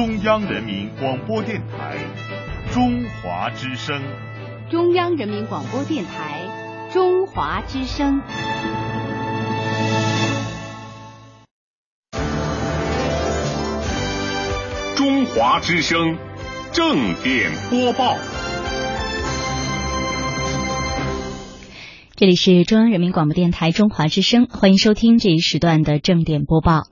中央人民广播电台中华之声。中央人民广播电台中华之声。中华之声正点播报。这里是中央人民广播电台中华之声，欢迎收听这一时段的正点播报。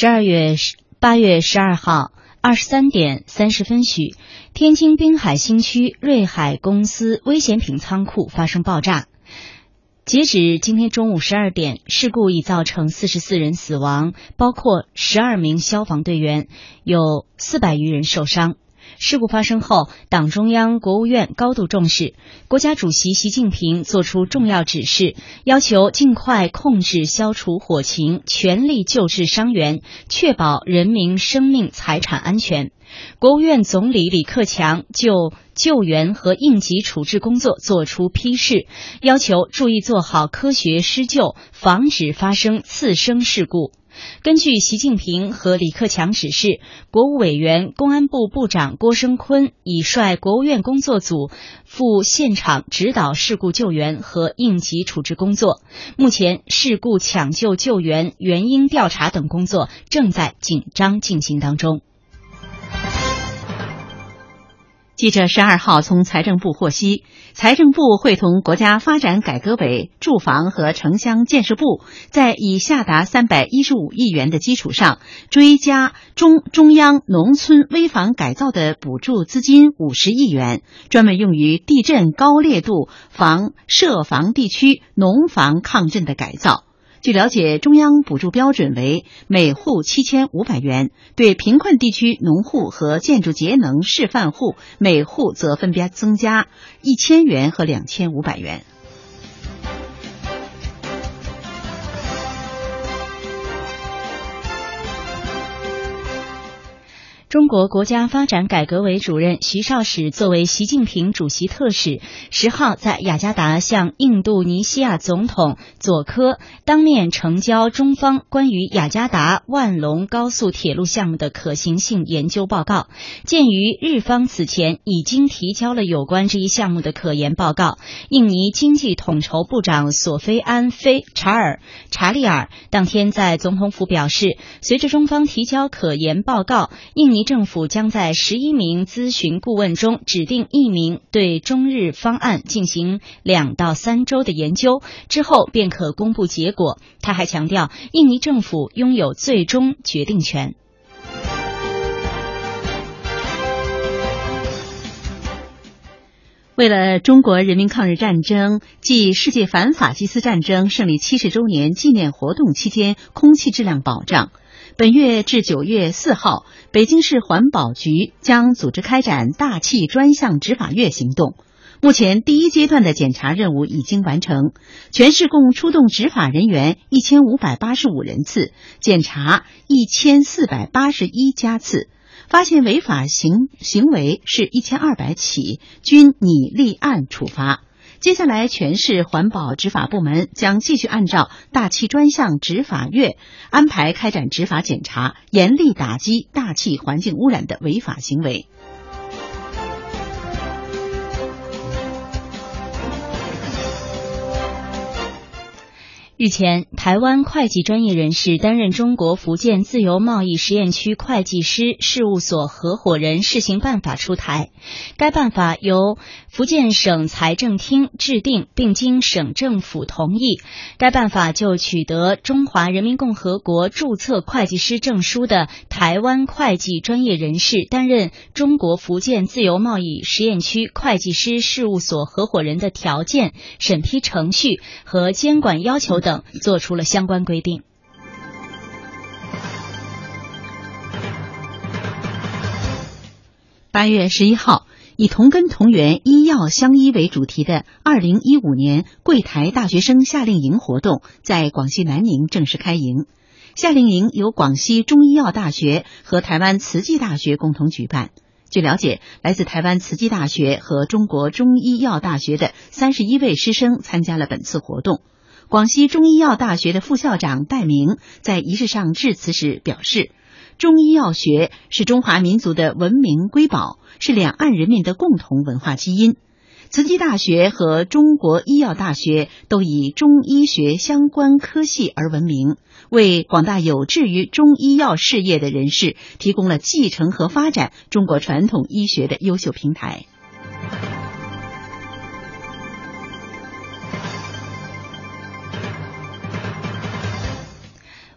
十二月八月十二号二十三点三十分许，天津滨海新区瑞海公司危险品仓库发生爆炸。截止今天中午十二点，事故已造成四十四人死亡，包括十二名消防队员，有四百余人受伤。事故发生后，党中央、国务院高度重视，国家主席习近平作出重要指示，要求尽快控制、消除火情，全力救治伤员，确保人民生命财产安全。国务院总理李克强就救援和应急处置工作作出批示，要求注意做好科学施救，防止发生次生事故。根据习近平和李克强指示，国务委员、公安部部长郭声琨已率国务院工作组赴现场指导事故救援和应急处置工作。目前，事故抢救救援、原因调查等工作正在紧张进行当中。记者十二号从财政部获悉，财政部会同国家发展改革委、住房和城乡建设部，在已下达三百一十五亿元的基础上，追加中中央农村危房改造的补助资金五十亿元，专门用于地震高烈度房涉房地区农房抗震的改造。据了解，中央补助标准为每户七千五百元，对贫困地区农户和建筑节能示范户，每户则分别增加一千元和两千五百元。中国国家发展改革委主任徐绍史作为习近平主席特使，十号在雅加达向印度尼西亚总统佐科当面呈交中方关于雅加达万隆高速铁路项目的可行性研究报告。鉴于日方此前已经提交了有关这一项目的可研报告，印尼经济统筹部长索菲安·菲查尔查利尔当天在总统府表示，随着中方提交可研报告，印尼。政府将在十一名咨询顾问中指定一名，对中日方案进行两到三周的研究，之后便可公布结果。他还强调，印尼政府拥有最终决定权。为了中国人民抗日战争暨世界反法西斯战争胜利七十周年纪念活动期间空气质量保障。本月至九月四号，北京市环保局将组织开展大气专项执法月行动。目前，第一阶段的检查任务已经完成，全市共出动执法人员一千五百八十五人次，检查一千四百八十一家次，发现违法行行为是一千二百起，均拟立案处罚。接下来，全市环保执法部门将继续按照大气专项执法月安排开展执法检查，严厉打击大气环境污染的违法行为。日前，台湾会计专业人士担任中国福建自由贸易实验区会计师事务所合伙人试行办法出台。该办法由福建省财政厅制定，并经省政府同意。该办法就取得中华人民共和国注册会计师证书的台湾会计专业人士担任中国福建自由贸易实验区会计师事务所合伙人的条件、审批程序和监管要求等。等做出了相关规定。八月十一号，以“同根同源，医药相依”为主题的二零一五年柜台大学生夏令营活动在广西南宁正式开营。夏令营由广西中医药大学和台湾慈济大学共同举办。据了解，来自台湾慈济大学和中国中医药大学的三十一位师生参加了本次活动。广西中医药大学的副校长戴明在仪式上致辞时表示，中医药学是中华民族的文明瑰宝，是两岸人民的共同文化基因。慈济大学和中国医药大学都以中医学相关科系而闻名，为广大有志于中医药事业的人士提供了继承和发展中国传统医学的优秀平台。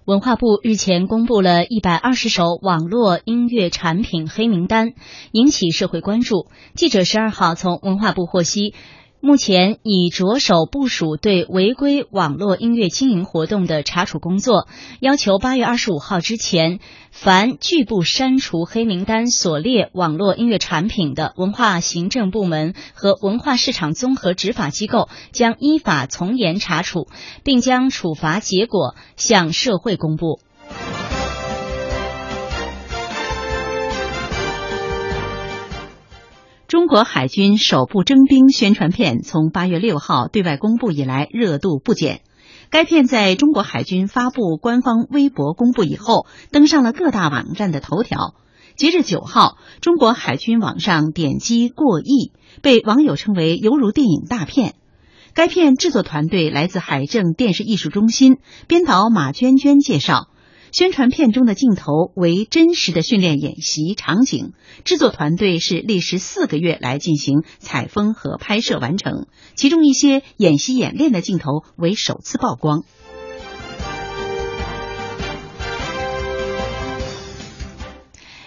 文化部日前公布了一百二十首网络音乐产品黑名单，引起社会关注。记者十二号从文化部获悉。目前已着手部署对违规网络音乐经营活动的查处工作，要求八月二十五号之前，凡拒不删除黑名单所列网络音乐产品的文化行政部门和文化市场综合执法机构将依法从严查处，并将处罚结果向社会公布。中国海军首部征兵宣传片从八月六号对外公布以来，热度不减。该片在中国海军发布官方微博公布以后，登上了各大网站的头条。截至九号，中国海军网上点击过亿，被网友称为犹如电影大片。该片制作团队来自海政电视艺术中心，编导马娟娟介绍。宣传片中的镜头为真实的训练演习场景，制作团队是历时四个月来进行采风和拍摄完成，其中一些演习演练的镜头为首次曝光。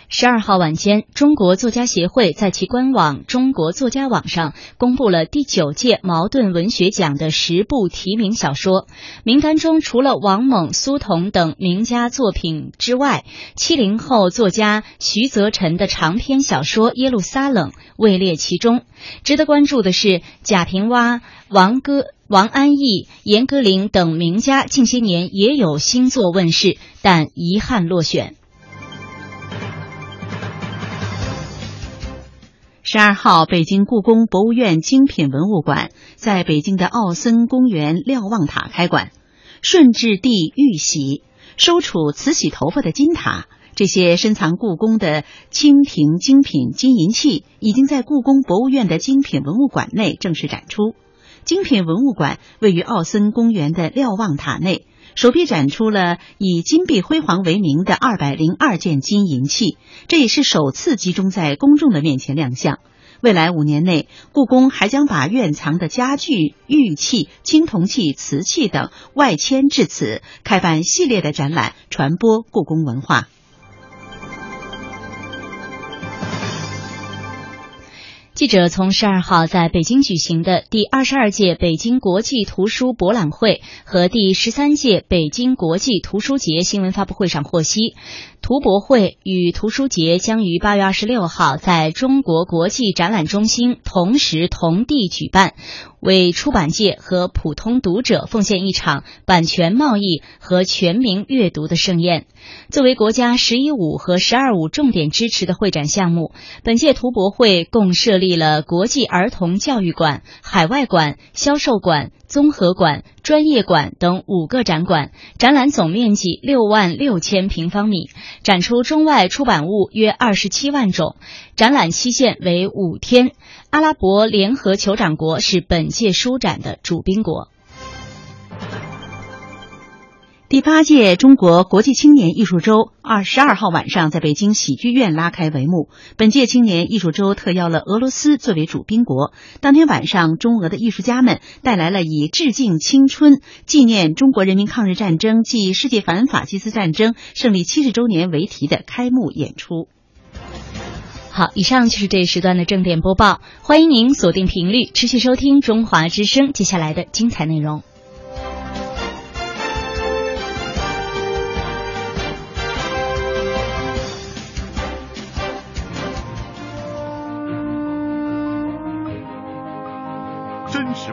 十二号晚间，中国作家协会在其官网“中国作家网”上公布了第九届茅盾文学奖的十部提名小说名单中，除了王蒙、苏童等名家作品之外，七零后作家徐则臣的长篇小说《耶路撒冷》位列其中。值得关注的是，贾平凹、王歌、王安忆、严歌苓等名家近些年也有新作问世，但遗憾落选。十二号，北京故宫博物院精品文物馆在北京的奥森公园瞭望塔开馆。顺治帝玉玺收储慈禧头发的金塔，这些深藏故宫的清廷精品金银器，已经在故宫博物院的精品文物馆内正式展出。精品文物馆位于奥森公园的瞭望塔内。首批展出了以金碧辉煌为名的二百零二件金银器，这也是首次集中在公众的面前亮相。未来五年内，故宫还将把院藏的家具、玉器、青铜器、瓷器等外迁至此，开办系列的展览，传播故宫文化。记者从十二号在北京举行的第二十二届北京国际图书博览会和第十三届北京国际图书节新闻发布会上获悉，图博会与图书节将于八月二十六号在中国国际展览中心同时同地举办。为出版界和普通读者奉献一场版权贸易和全民阅读的盛宴。作为国家“十一五”和“十二五”重点支持的会展项目，本届图博会共设立了国际儿童教育馆、海外馆、销售馆。综合馆、专业馆等五个展馆，展览总面积六万六千平方米，展出中外出版物约二十七万种。展览期限为五天。阿拉伯联合酋长国是本届书展的主宾国。第八届中国国际青年艺术周二十二号晚上在北京喜剧院拉开帷幕。本届青年艺术周特邀了俄罗斯作为主宾国。当天晚上，中俄的艺术家们带来了以“致敬青春，纪念中国人民抗日战争暨世界反法西斯战争胜利七十周年”为题的开幕演出。好，以上就是这一时段的正点播报。欢迎您锁定频率，持续收听中华之声接下来的精彩内容。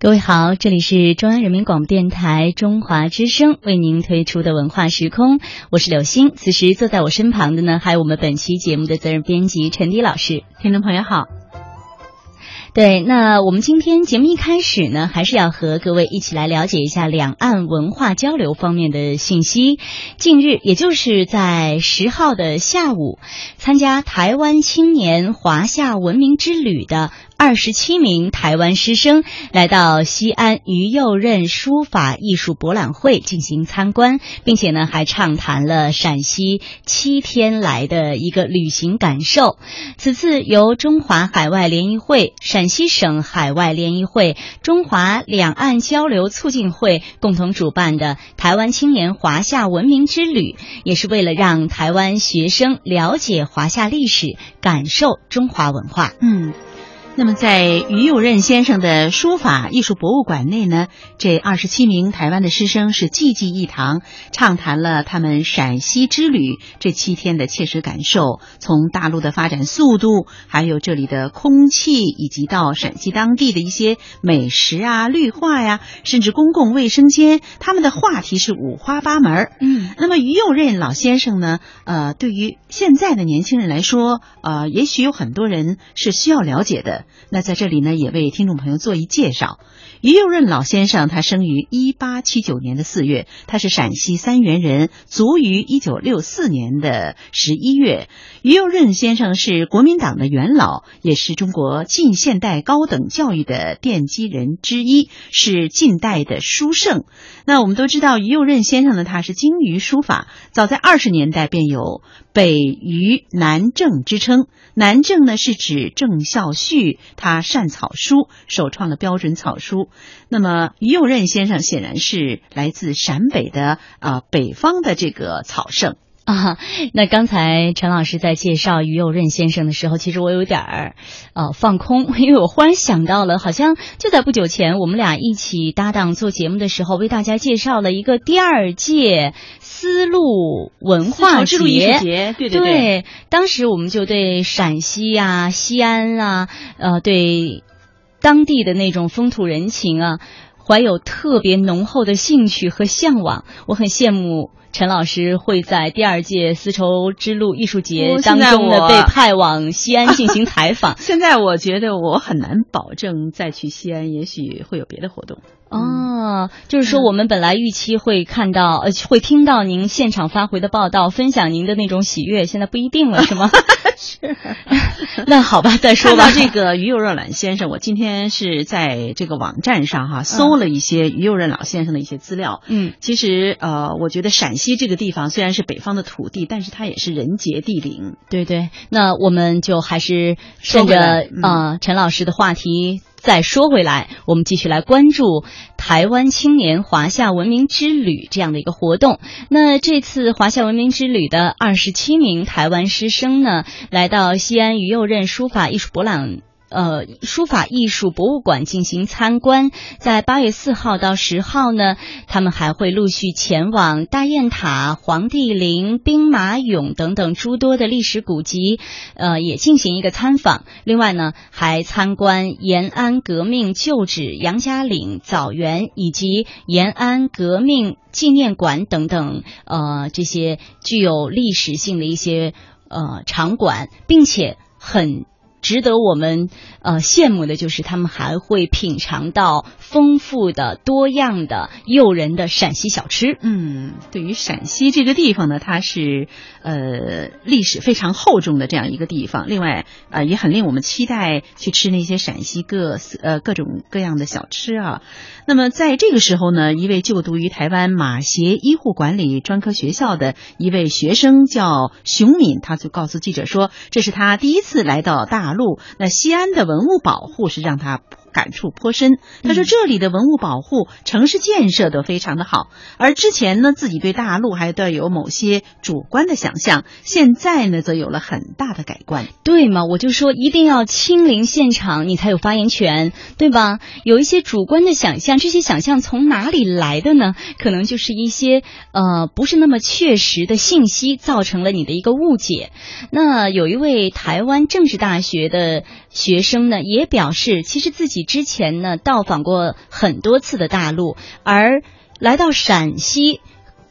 各位好，这里是中央人民广播电台中华之声为您推出的文化时空，我是柳星。此时坐在我身旁的呢，还有我们本期节目的责任编辑陈迪老师。听众朋友好。对，那我们今天节目一开始呢，还是要和各位一起来了解一下两岸文化交流方面的信息。近日，也就是在十号的下午，参加台湾青年华夏文明之旅的。二十七名台湾师生来到西安于右任书法艺术博览会进行参观，并且呢还畅谈了陕西七天来的一个旅行感受。此次由中华海外联谊会、陕西省海外联谊会、中华两岸交流促进会共同主办的台湾青年华夏文明之旅，也是为了让台湾学生了解华夏历史，感受中华文化。嗯。那么，在于右任先生的书法艺术博物馆内呢，这二十七名台湾的师生是济济一堂，畅谈了他们陕西之旅这七天的切实感受，从大陆的发展速度，还有这里的空气，以及到陕西当地的一些美食啊、绿化呀，甚至公共卫生间，他们的话题是五花八门。嗯，那么于右任老先生呢，呃，对于现在的年轻人来说，呃，也许有很多人是需要了解的。那在这里呢，也为听众朋友做一介绍。于右任老先生，他生于一八七九年的四月，他是陕西三原人，卒于一九六四年的十一月。于右任先生是国民党的元老，也是中国近现代高等教育的奠基人之一，是近代的书圣。那我们都知道，于右任先生呢，他是精于书法，早在二十年代便有“北于南郑”之称。南郑呢，是指郑孝胥，他善草书，首创了标准草书。那么于右任先生显然是来自陕北的啊北方的这个草圣啊。那刚才陈老师在介绍于右任先生的时候，其实我有点儿呃放空，因为我忽然想到了，好像就在不久前，我们俩一起搭档做节目的时候，为大家介绍了一个第二届。丝路文化节，对对对，当时我们就对陕西啊、西安啊，呃，对当地的那种风土人情啊，怀有特别浓厚的兴趣和向往。我很羡慕陈老师会在第二届丝绸之路艺术节当中呢被派往西安进行 采访。现在我觉得我很难保证再去西安，也许会有别的活动。哦，就是说我们本来预期会看到呃，会听到您现场发回的报道，分享您的那种喜悦，现在不一定了，是吗？是。那好吧，再说吧。这个于右任老先生，我今天是在这个网站上哈搜了一些于右任老先生的一些资料。嗯，其实呃，我觉得陕西这个地方虽然是北方的土地，但是它也是人杰地灵。对对，那我们就还是顺着啊陈老师的话题。再说回来，我们继续来关注台湾青年华夏文明之旅这样的一个活动。那这次华夏文明之旅的二十七名台湾师生呢，来到西安于右任书法艺术博览。呃，书法艺术博物馆进行参观，在八月四号到十号呢，他们还会陆续前往大雁塔、黄帝陵、兵马俑等等诸多的历史古迹，呃，也进行一个参访。另外呢，还参观延安革命旧址杨家岭枣园以及延安革命纪念馆等等，呃，这些具有历史性的一些呃场馆，并且很。值得我们呃羡慕的就是他们还会品尝到丰富的、多样的、诱人的陕西小吃。嗯，对于陕西这个地方呢，它是呃历史非常厚重的这样一个地方。另外呃也很令我们期待去吃那些陕西各呃各种各样的小吃啊。那么在这个时候呢，一位就读于台湾马协医护管理专科学校的一位学生叫熊敏，他就告诉记者说，这是他第一次来到大陆。那西安的文物保护是让他。感触颇深。他说：“这里的文物保护、城市建设都非常的好。而之前呢，自己对大陆还带有某些主观的想象，现在呢，则有了很大的改观。对吗？我就说一定要亲临现场，你才有发言权，对吧？有一些主观的想象，这些想象从哪里来的呢？可能就是一些呃不是那么确实的信息，造成了你的一个误解。那有一位台湾政治大学的学生呢，也表示，其实自己。”之前呢，到访过很多次的大陆，而来到陕西，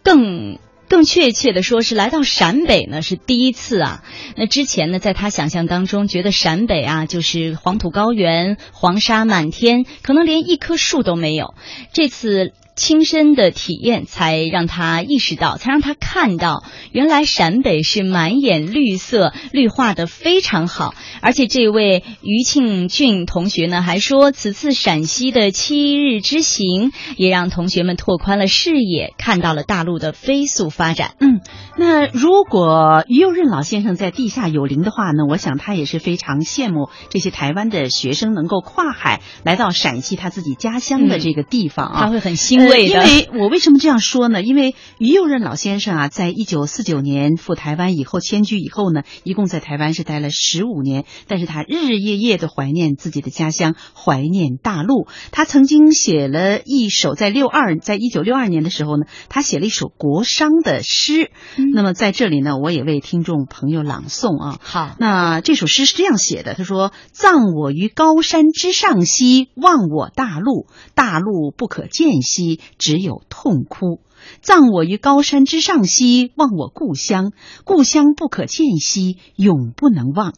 更更确切的说是来到陕北呢，是第一次啊。那之前呢，在他想象当中，觉得陕北啊就是黄土高原、黄沙满天，可能连一棵树都没有。这次。亲身的体验才让他意识到，才让他看到，原来陕北是满眼绿色，绿化的非常好。而且这位余庆俊同学呢，还说，此次陕西的七日之行，也让同学们拓宽了视野，看到了大陆的飞速发展。嗯，那如果于右任老先生在地下有灵的话呢，我想他也是非常羡慕这些台湾的学生能够跨海来到陕西他自己家乡的这个地方啊，他会很欣。因为我为什么这样说呢？因为于右任老先生啊，在一九四九年赴台湾以后迁居以后呢，一共在台湾是待了十五年。但是他日日夜夜的怀念自己的家乡，怀念大陆。他曾经写了一首，在六二，在一九六二年的时候呢，他写了一首国殇的诗。那么在这里呢，我也为听众朋友朗诵啊。好，那这首诗是这样写的：他说：“葬我于高山之上兮，望我大陆，大陆不可见兮。”只有痛哭，葬我于高山之上兮，望我故乡，故乡不可见兮，永不能忘。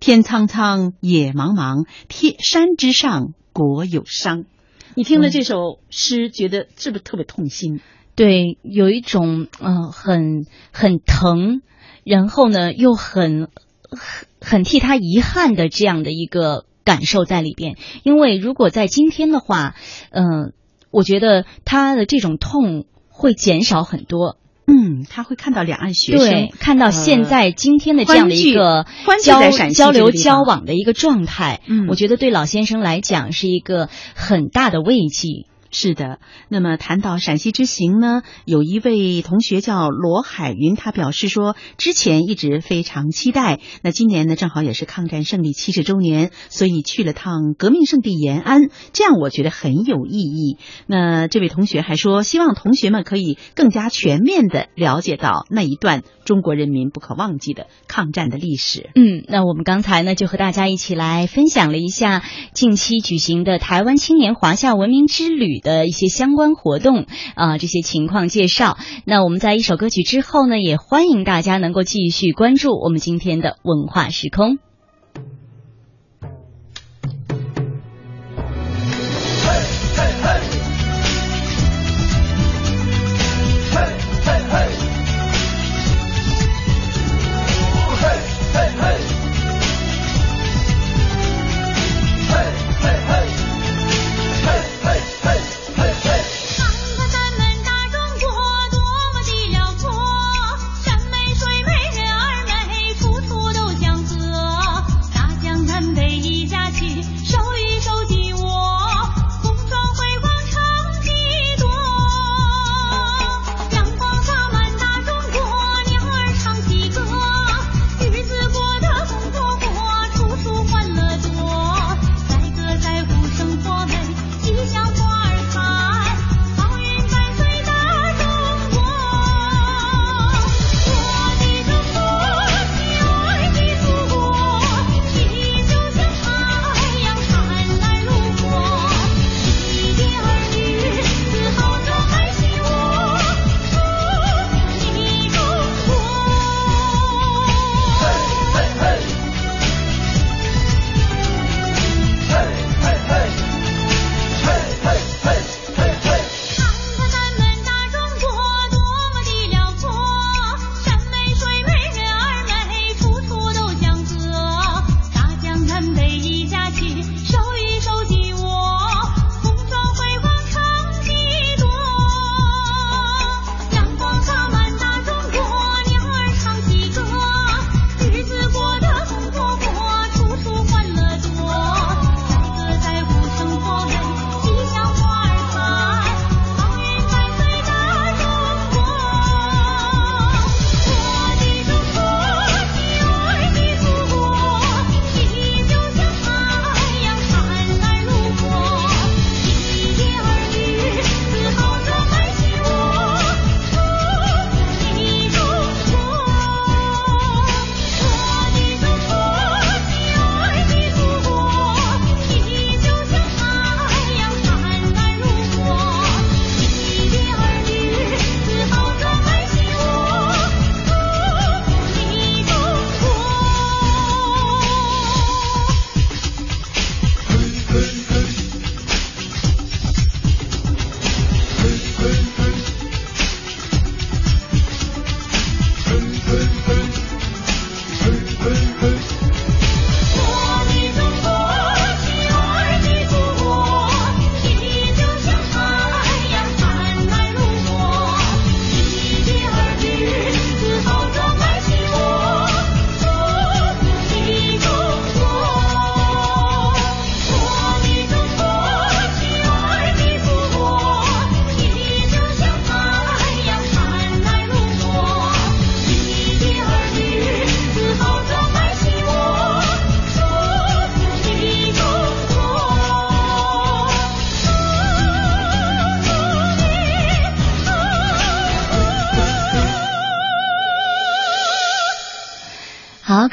天苍苍，野茫茫，天山之上，国有伤。你听了这首诗，觉得是不是特别痛心？对，有一种嗯，很很疼，然后呢，又很很很替他遗憾的这样的一个感受在里边。因为如果在今天的话，嗯。我觉得他的这种痛会减少很多。嗯，他会看到两岸学生，看到现在今天的这样的一个交交流交往的一个状态。嗯，我觉得对老先生来讲是一个很大的慰藉。是的，那么谈到陕西之行呢，有一位同学叫罗海云，他表示说，之前一直非常期待，那今年呢正好也是抗战胜利七十周年，所以去了趟革命圣地延安，这样我觉得很有意义。那这位同学还说，希望同学们可以更加全面的了解到那一段中国人民不可忘记的抗战的历史。嗯，那我们刚才呢就和大家一起来分享了一下近期举行的台湾青年华夏文明之旅。的一些相关活动啊，这些情况介绍。那我们在一首歌曲之后呢，也欢迎大家能够继续关注我们今天的文化时空。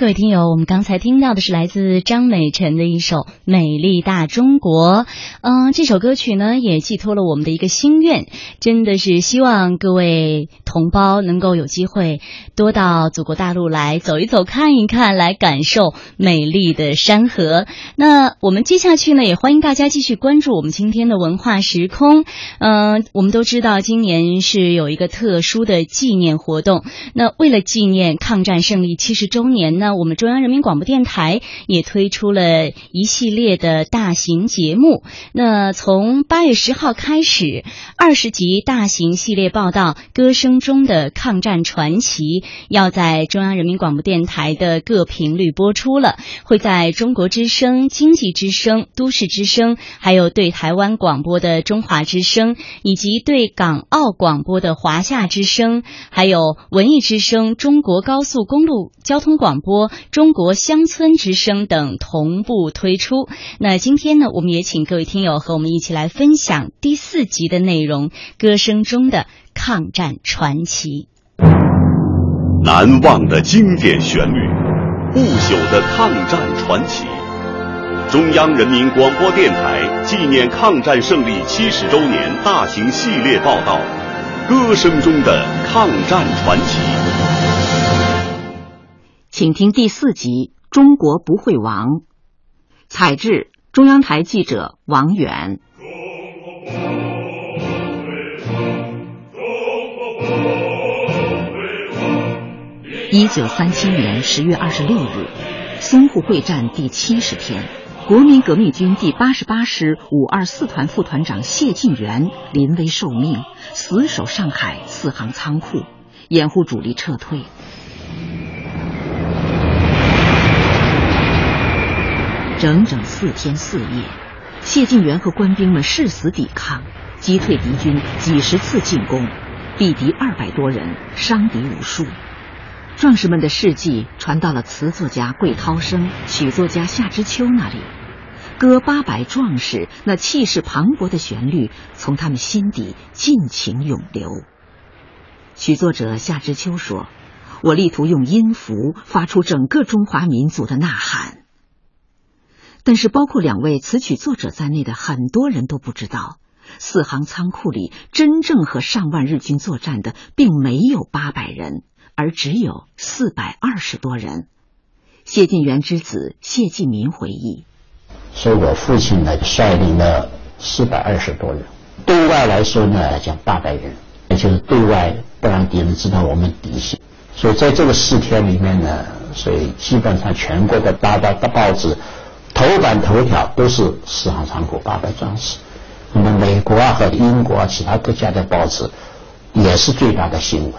各位听友，我们刚才听到的是来自张美晨的一首《美丽大中国》。嗯，这首歌曲呢，也寄托了我们的一个心愿，真的是希望各位同胞能够有机会多到祖国大陆来走一走、看一看，来感受美丽的山河。那我们接下去呢，也欢迎大家继续关注我们今天的文化时空。嗯，我们都知道今年是有一个特殊的纪念活动，那为了纪念抗战胜利七十周年呢。我们中央人民广播电台也推出了一系列的大型节目。那从八月十号开始，二十集大型系列报道《歌声中的抗战传奇》要在中央人民广播电台的各频率播出了，会在中国之声、经济之声、都市之声，还有对台湾广播的中华之声，以及对港澳广播的华夏之声，还有文艺之声、中国高速公路交通广。播播中国乡村之声等同步推出。那今天呢，我们也请各位听友和我们一起来分享第四集的内容《歌声中的抗战传奇》。难忘的经典旋律，不朽的抗战传奇。中央人民广播电台纪念抗战胜利七十周年大型系列报道《歌声中的抗战传奇》。请听第四集《中国不会亡》，采制中央台记者王远。一九三七年十月二十六日，淞沪会战第七十天，国民革命军第八十八师五二四团副团长谢晋元临危受命，死守上海四行仓库，掩护主力撤退。整整四天四夜，谢晋元和官兵们誓死抵抗，击退敌军几十次进攻，毙敌二百多人，伤敌无数。壮士们的事迹传到了词作家桂涛生、曲作家夏之秋那里，歌八百壮士那气势磅礴的旋律从他们心底尽情涌流。曲作者夏之秋说：“我力图用音符发出整个中华民族的呐喊。”但是，包括两位词曲作者在内的很多人都不知道，四行仓库里真正和上万日军作战的并没有八百人，而只有四百二十多人。谢晋元之子谢继民回忆：“说我父亲呢，率领了四百二十多人，对外来说呢，讲八百人，也就是对外不让敌人知道我们底细。所以在这个四天里面呢，所以基本上全国的大大大报纸。”头版头条都是四行仓库八百壮士，那么美国啊和英国啊其他国家的报纸也是最大的新闻。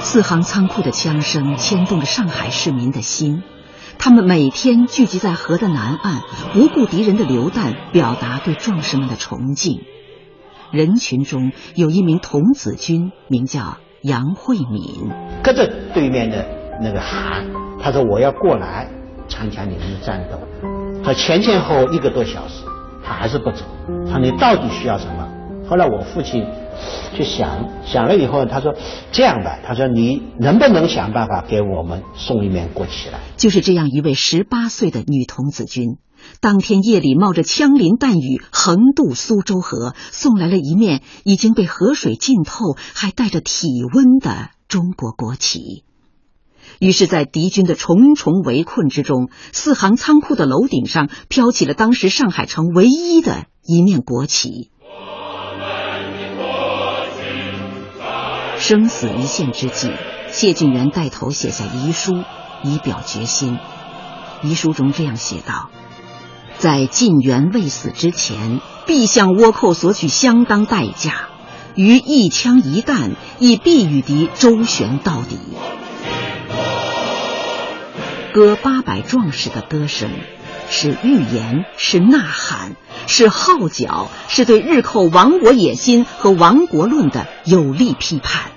四行仓库的枪声牵动着上海市民的心，他们每天聚集在河的南岸，不顾敌人的流弹，表达对壮士们的崇敬。人群中有一名童子军，名叫杨慧敏，隔着对面的那个喊。他说：“我要过来参加你们的战斗。”他前前后后一个多小时，他还是不走。他说：“你到底需要什么？”后来我父亲就想想了以后，他说：“这样吧，他说你能不能想办法给我们送一面国旗来？”就是这样一位十八岁的女童子军，当天夜里冒着枪林弹雨横渡苏州河，送来了一面已经被河水浸透、还带着体温的中国国旗。于是，在敌军的重重围困之中，四行仓库的楼顶上飘起了当时上海城唯一的一面国旗。生死一线之际，谢晋元带头写下遗书，以表决心。遗书中这样写道：“在晋元未死之前，必向倭寇索取相当代价，于一枪一弹，亦必与敌周旋到底。”歌八百壮士的歌声，是预言，是呐喊，是号角，是对日寇亡国野心和亡国论的有力批判。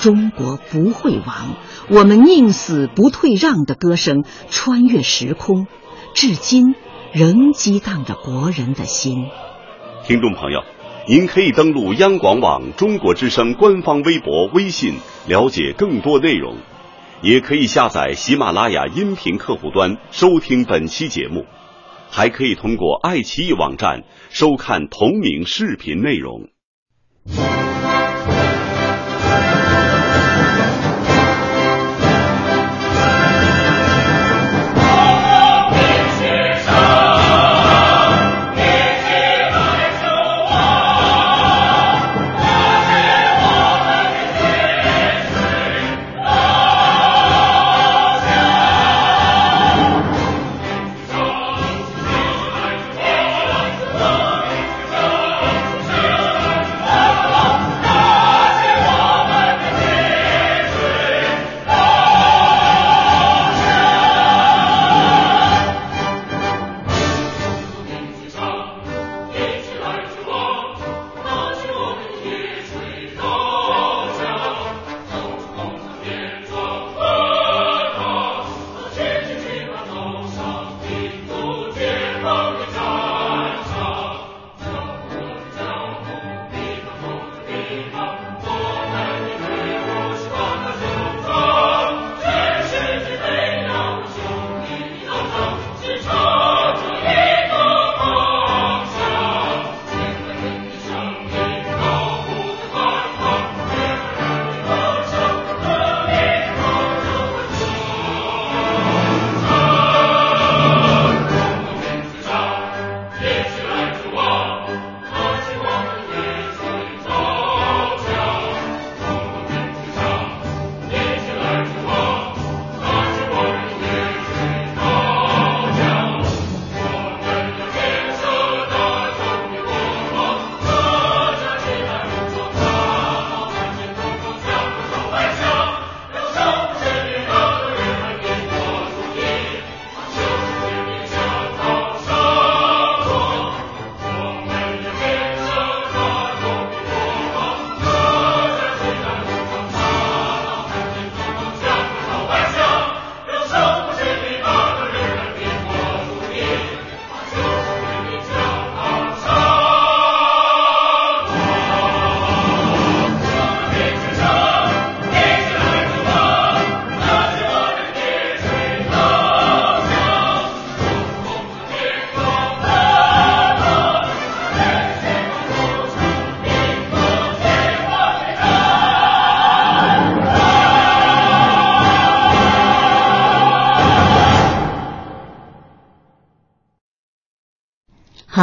中国不会亡，我们宁死不退让的歌声，穿越时空，至今仍激荡着国人的心。听众朋友，您可以登录央广网中国之声官方微博、微信了解更多内容，也可以下载喜马拉雅音频客户端收听本期节目，还可以通过爱奇艺网站收看同名视频内容。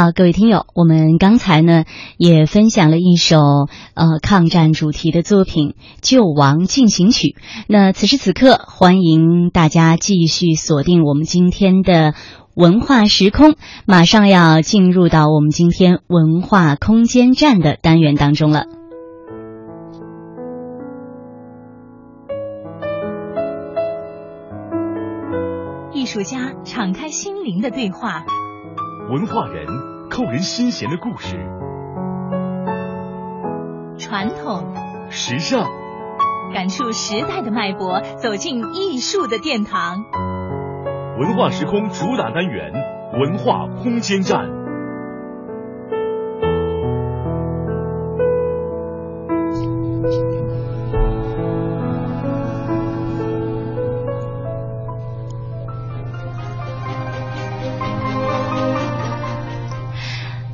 好，各位听友，我们刚才呢也分享了一首呃抗战主题的作品《救亡进行曲》。那此时此刻，欢迎大家继续锁定我们今天的文化时空，马上要进入到我们今天文化空间站的单元当中了。艺术家敞开心灵的对话。文化人扣人心弦的故事，传统、时尚，感触时代的脉搏，走进艺术的殿堂。文化时空主打单元：文化空间站。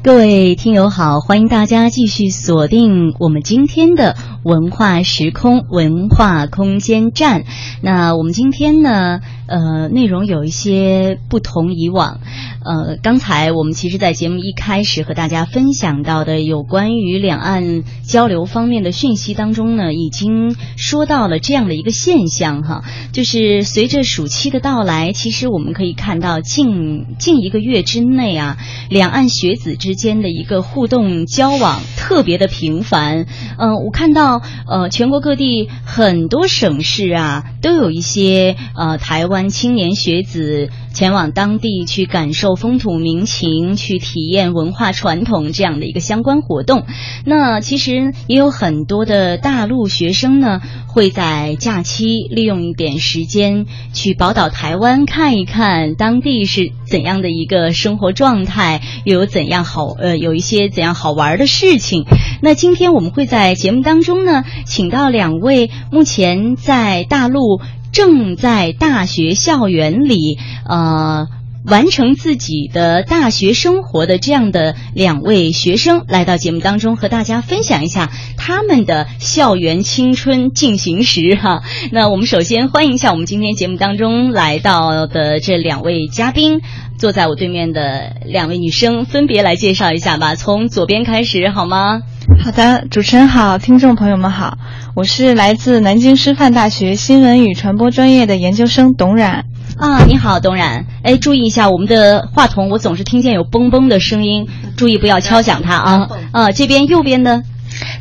各位听友好，欢迎大家继续锁定我们今天的文化时空文化空间站。那我们今天呢，呃，内容有一些不同以往。呃，刚才我们其实，在节目一开始和大家分享到的有关于两岸交流方面的讯息当中呢，已经说到了这样的一个现象哈，就是随着暑期的到来，其实我们可以看到近近一个月之内啊，两岸学子之间的一个互动交往特别的频繁。嗯，我看到呃，全国各地很多省市啊，都有一些呃台湾青年学子。前往当地去感受风土民情，去体验文化传统这样的一个相关活动。那其实也有很多的大陆学生呢，会在假期利用一点时间去宝岛台湾看一看当地是怎样的一个生活状态，又有怎样好呃有一些怎样好玩的事情。那今天我们会在节目当中呢，请到两位目前在大陆正在大学校园里呃。完成自己的大学生活的这样的两位学生来到节目当中，和大家分享一下他们的校园青春进行时哈。那我们首先欢迎一下我们今天节目当中来到的这两位嘉宾，坐在我对面的两位女生分别来介绍一下吧。从左边开始好吗？好的，主持人好，听众朋友们好，我是来自南京师范大学新闻与传播专业的研究生董冉。啊，你好，董冉。哎，注意一下我们的话筒，我总是听见有嘣嘣的声音，注意不要敲响它啊。啊，这边右边的，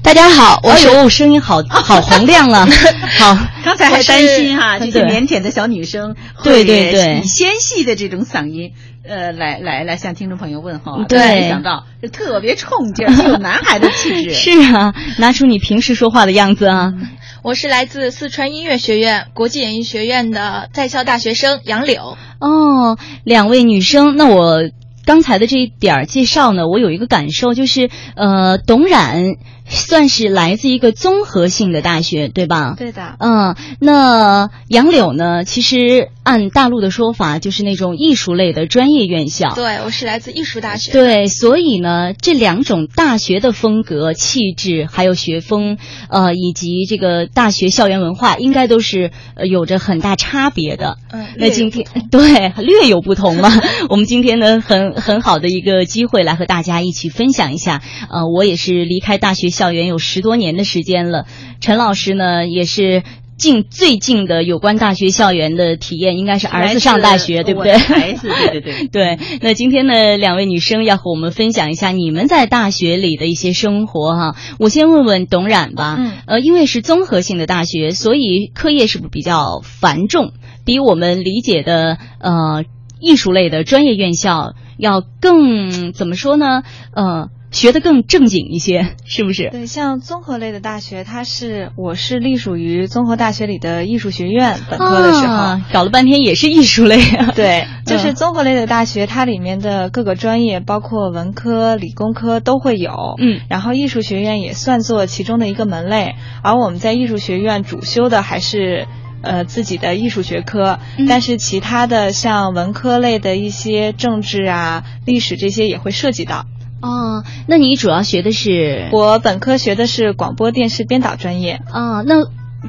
大家好，我有声音好 好洪亮啊。好，刚才还担心哈，这些腼腆的小女生，对对对，以纤细的这种嗓音，呃，来来来向听众朋友问候。对，没想到是特别冲劲，有男孩的气质。是啊，拿出你平时说话的样子啊。我是来自四川音乐学院国际演艺学院的在校大学生杨柳。哦，两位女生，那我刚才的这一点介绍呢，我有一个感受，就是呃，董冉。算是来自一个综合性的大学，对吧？对的。嗯，那杨柳呢？其实按大陆的说法，就是那种艺术类的专业院校。对，我是来自艺术大学。对，所以呢，这两种大学的风格、气质，还有学风，呃，以及这个大学校园文化，应该都是呃有着很大差别的。嗯，那今天 对略有不同嘛。我们今天呢，很很好的一个机会，来和大家一起分享一下。呃，我也是离开大学。校园有十多年的时间了，陈老师呢也是近最近的有关大学校园的体验，应该是儿子上大学，对不对？孩子，对对对 对。那今天呢，两位女生要和我们分享一下你们在大学里的一些生活哈。我先问问董冉吧，嗯，呃，因为是综合性的大学，所以课业是不是比较繁重？比我们理解的呃艺术类的专业院校要更怎么说呢？呃。学的更正经一些，是不是？对，像综合类的大学，它是我是隶属于综合大学里的艺术学院，本科的时候搞了半天也是艺术类。对，就是综合类的大学，它里面的各个专业，包括文科、理工科都会有。嗯，然后艺术学院也算作其中的一个门类，而我们在艺术学院主修的还是呃自己的艺术学科，但是其他的像文科类的一些政治啊、历史这些也会涉及到。哦，那你主要学的是？我本科学的是广播电视编导专业。啊，那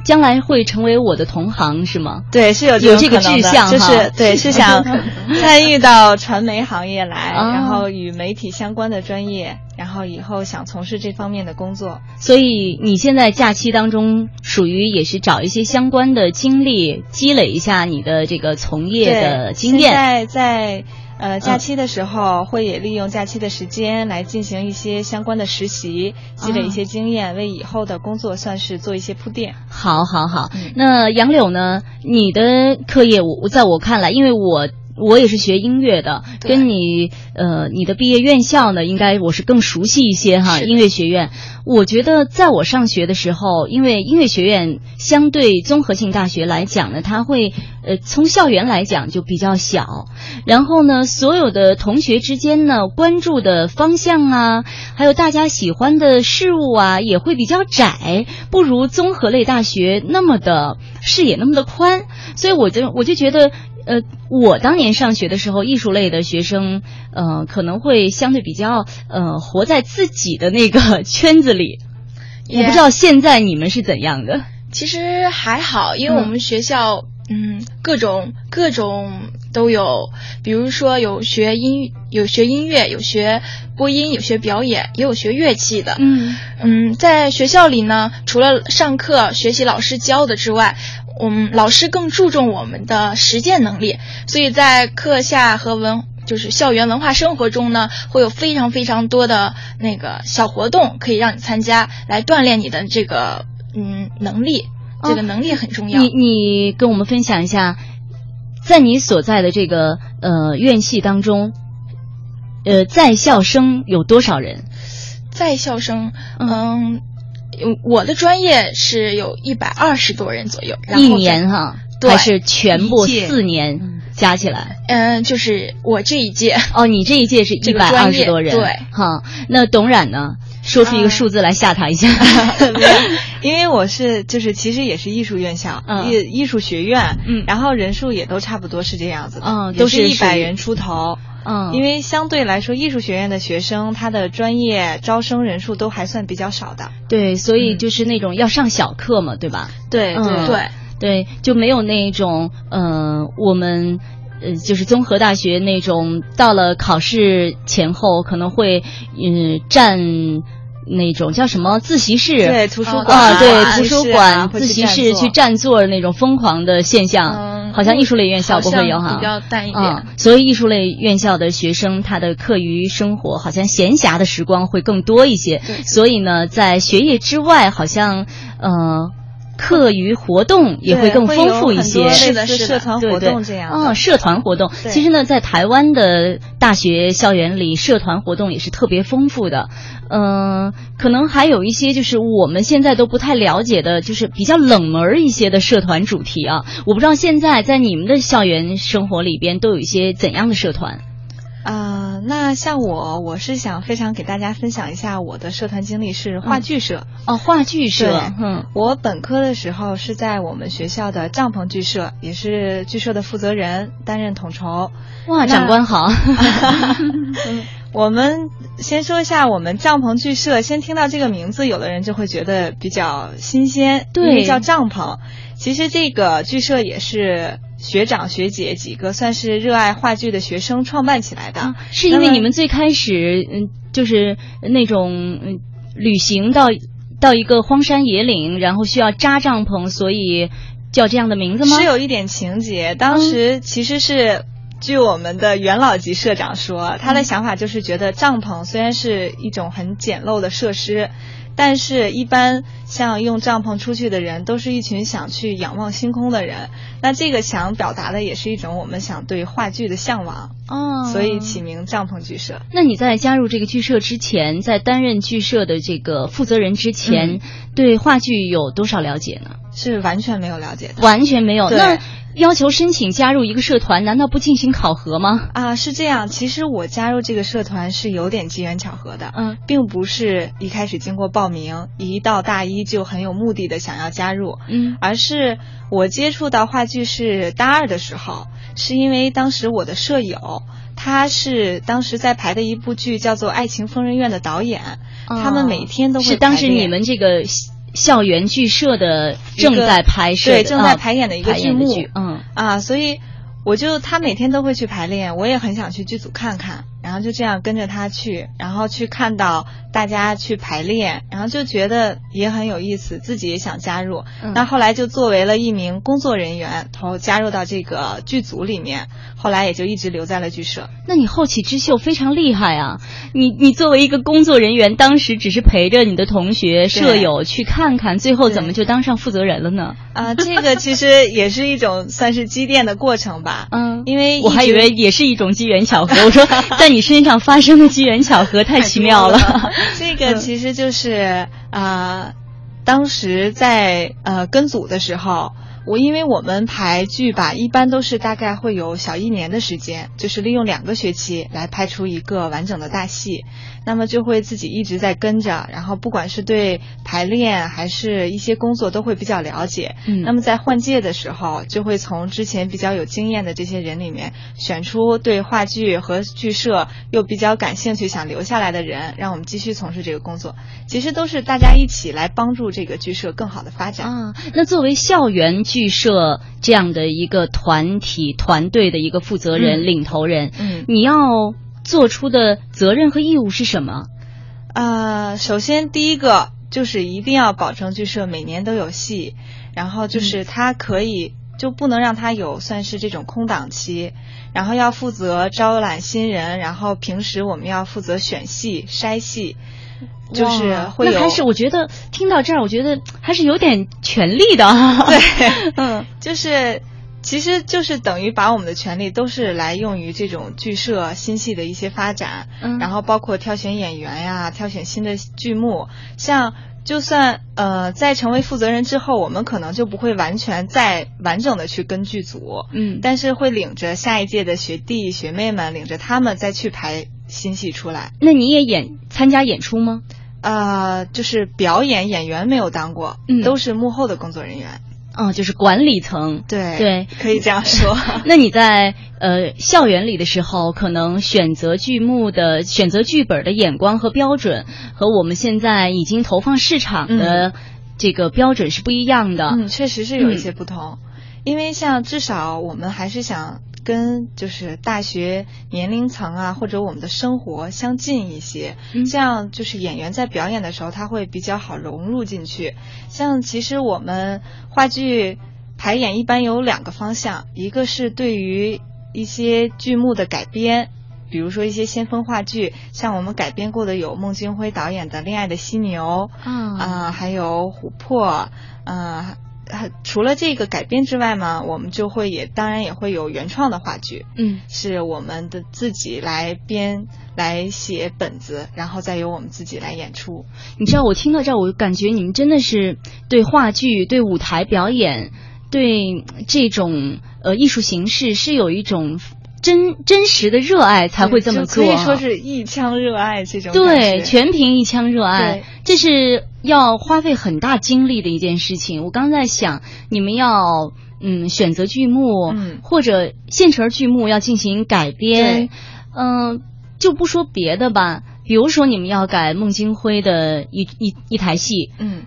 将来会成为我的同行是吗？对，是有有这个志向就是对，是想 参与到传媒行业来，然后与媒体相关的专业，然后以后想从事这方面的工作。所以你现在假期当中属于也是找一些相关的经历，积累一下你的这个从业的经验。在在。呃，假期的时候会也利用假期的时间来进行一些相关的实习，积累一些经验，为以后的工作算是做一些铺垫。好，好，好。那杨柳呢？你的课业，我在我看来，因为我。我也是学音乐的，跟你呃，你的毕业院校呢，应该我是更熟悉一些哈。音乐学院，我觉得在我上学的时候，因为音乐学院相对综合性大学来讲呢，它会呃从校园来讲就比较小，然后呢，所有的同学之间呢关注的方向啊，还有大家喜欢的事物啊，也会比较窄，不如综合类大学那么的视野那么的宽，所以我就我就觉得。呃，我当年上学的时候，艺术类的学生，呃，可能会相对比较，呃，活在自己的那个 圈子里。我不知道现在你们是怎样的。其实还好，因为我们学校，嗯，各种各种都有，比如说有学音，有学音乐，有学播音，有学表演，也有学乐器的。嗯嗯，在学校里呢，除了上课学习老师教的之外。我们老师更注重我们的实践能力，所以在课下和文就是校园文化生活中呢，会有非常非常多的那个小活动可以让你参加，来锻炼你的这个嗯能力，这个能力很重要。你你跟我们分享一下，在你所在的这个呃院系当中，呃在校生有多少人？在校生，嗯。我的专业是有一百二十多人左右，一年哈，还是全部四年？加起来？嗯，就是我这一届。哦，你这一届是一百二十多人。对，哈，那董冉呢？说出一个数字来吓他一下。因为我是就是其实也是艺术院校，艺艺术学院，嗯，然后人数也都差不多是这样子的，嗯，都是一百人出头。嗯，因为相对来说，艺术学院的学生他的专业招生人数都还算比较少的。对，所以就是那种要上小课嘛，对吧？对对对对，就没有那种呃，我们呃，就是综合大学那种到了考试前后可能会嗯占。那种叫什么自习室？对，图书馆啊，对，图书馆、自习室去占座那种疯狂的现象，好像艺术类院校不会有哈，比较淡一点。所以艺术类院校的学生，他的课余生活好像闲暇的时光会更多一些。所以呢，在学业之外，好像呃。课余活动也会更丰富一些，是的，是社团活动这样。哦，社团活动，其实呢，在台湾的大学校园里，社团活动也是特别丰富的。嗯，可能还有一些就是我们现在都不太了解的，就是比较冷门一些的社团主题啊。我不知道现在在你们的校园生活里边都有一些怎样的社团。啊，那像我，我是想非常给大家分享一下我的社团经历是话剧社哦，话剧社。嗯，我本科的时候是在我们学校的帐篷剧社，也是剧社的负责人，担任统筹。哇，长官好。我们先说一下我们帐篷剧社，先听到这个名字，有的人就会觉得比较新鲜，对，叫帐篷。其实这个剧社也是。学长学姐几个算是热爱话剧的学生创办起来的，是因为你们最开始嗯就是那种嗯旅行到到一个荒山野岭，然后需要扎帐篷，所以叫这样的名字吗？是有一点情节。当时其实是据我们的元老级社长说，他的想法就是觉得帐篷虽然是一种很简陋的设施。但是，一般像用帐篷出去的人，都是一群想去仰望星空的人。那这个想表达的也是一种我们想对话剧的向往哦，所以起名帐篷剧社。那你在加入这个剧社之前，在担任剧社的这个负责人之前，对话剧有多少了解呢？是完全没有了解的，完全没有。那。要求申请加入一个社团，难道不进行考核吗？啊，是这样。其实我加入这个社团是有点机缘巧合的，嗯，并不是一开始经过报名，一到大一就很有目的的想要加入，嗯，而是我接触到话剧是大二的时候，是因为当时我的舍友他是当时在排的一部剧叫做《爱情疯人院》的导演，他们每天都会是当时你们这个。校园剧社的正在拍摄，对，正在排演的一个剧目，嗯啊，所以我就他每天都会去排练，我也很想去剧组看看。然后就这样跟着他去，然后去看到大家去排练，然后就觉得也很有意思，自己也想加入。那后来就作为了一名工作人员，然后加入到这个剧组里面，后来也就一直留在了剧社。那你后起之秀非常厉害啊！你你作为一个工作人员，当时只是陪着你的同学舍友去看看，最后怎么就当上负责人了呢？啊，这个其实也是一种算是积淀的过程吧。嗯，因为我还以为也是一种机缘巧合。我说在。你身上发生的机缘巧合太奇妙了。这个其实就是啊，当时在呃跟组的时候。我因为我们排剧吧，一般都是大概会有小一年的时间，就是利用两个学期来拍出一个完整的大戏，那么就会自己一直在跟着，然后不管是对排练还是一些工作都会比较了解。嗯，那么在换届的时候，就会从之前比较有经验的这些人里面选出对话剧和剧社又比较感兴趣、想留下来的人，让我们继续从事这个工作。其实都是大家一起来帮助这个剧社更好的发展啊。那作为校园。剧社这样的一个团体团队的一个负责人、领头人，嗯，你要做出的责任和义务是什么？呃，首先第一个就是一定要保证剧社每年都有戏，然后就是他可以就不能让他有算是这种空档期，然后要负责招揽新人，然后平时我们要负责选戏、筛戏。就是会有，那还是我觉得听到这儿，我觉得还是有点权利的。对，嗯，就是其实就是等于把我们的权利都是来用于这种剧社新戏的一些发展，嗯然后包括挑选演员呀、挑选新的剧目，像。就算呃，在成为负责人之后，我们可能就不会完全再完整的去跟剧组，嗯但是会领着下一届的学弟学妹们，领着他们再去排新戏出来。那你也演参加演出吗？呃，就是表演演员没有当过，嗯都是幕后的工作人员。哦，就是管理层。对对，可以这样说。那你在呃校园里的时候，可能选择剧目的、选择剧本的眼光和标准，和我们现在已经投放市场的这个标准是不一样的。嗯，确实是有一些不同，因为像至少我们还是想跟就是大学年龄层啊，或者我们的生活相近一些，嗯这样就是演员在表演的时候，他会比较好融入进去。像其实我们话剧排演一般有两个方向，一个是对于一些剧目的改编。比如说一些先锋话剧，像我们改编过的有孟京辉导演的《恋爱的犀牛》啊啊、还有《琥珀》，呃，还除了这个改编之外嘛，我们就会也当然也会有原创的话剧，嗯是我们的自己来编来写本子，然后再由我们自己来演出。你知道，我听到这儿，我感觉你们真的是对话剧、对舞台表演、对这种呃艺术形式是有一种真真实的热爱，才会这么做。就可以说是一腔热爱这种对，全凭一腔热爱，这是要花费很大精力的一件事情。我刚在想，你们要嗯选择剧目，嗯或者现成剧目要进行改编对，嗯、就不说别的吧，比如说你们要改孟京辉的一一一台戏，嗯。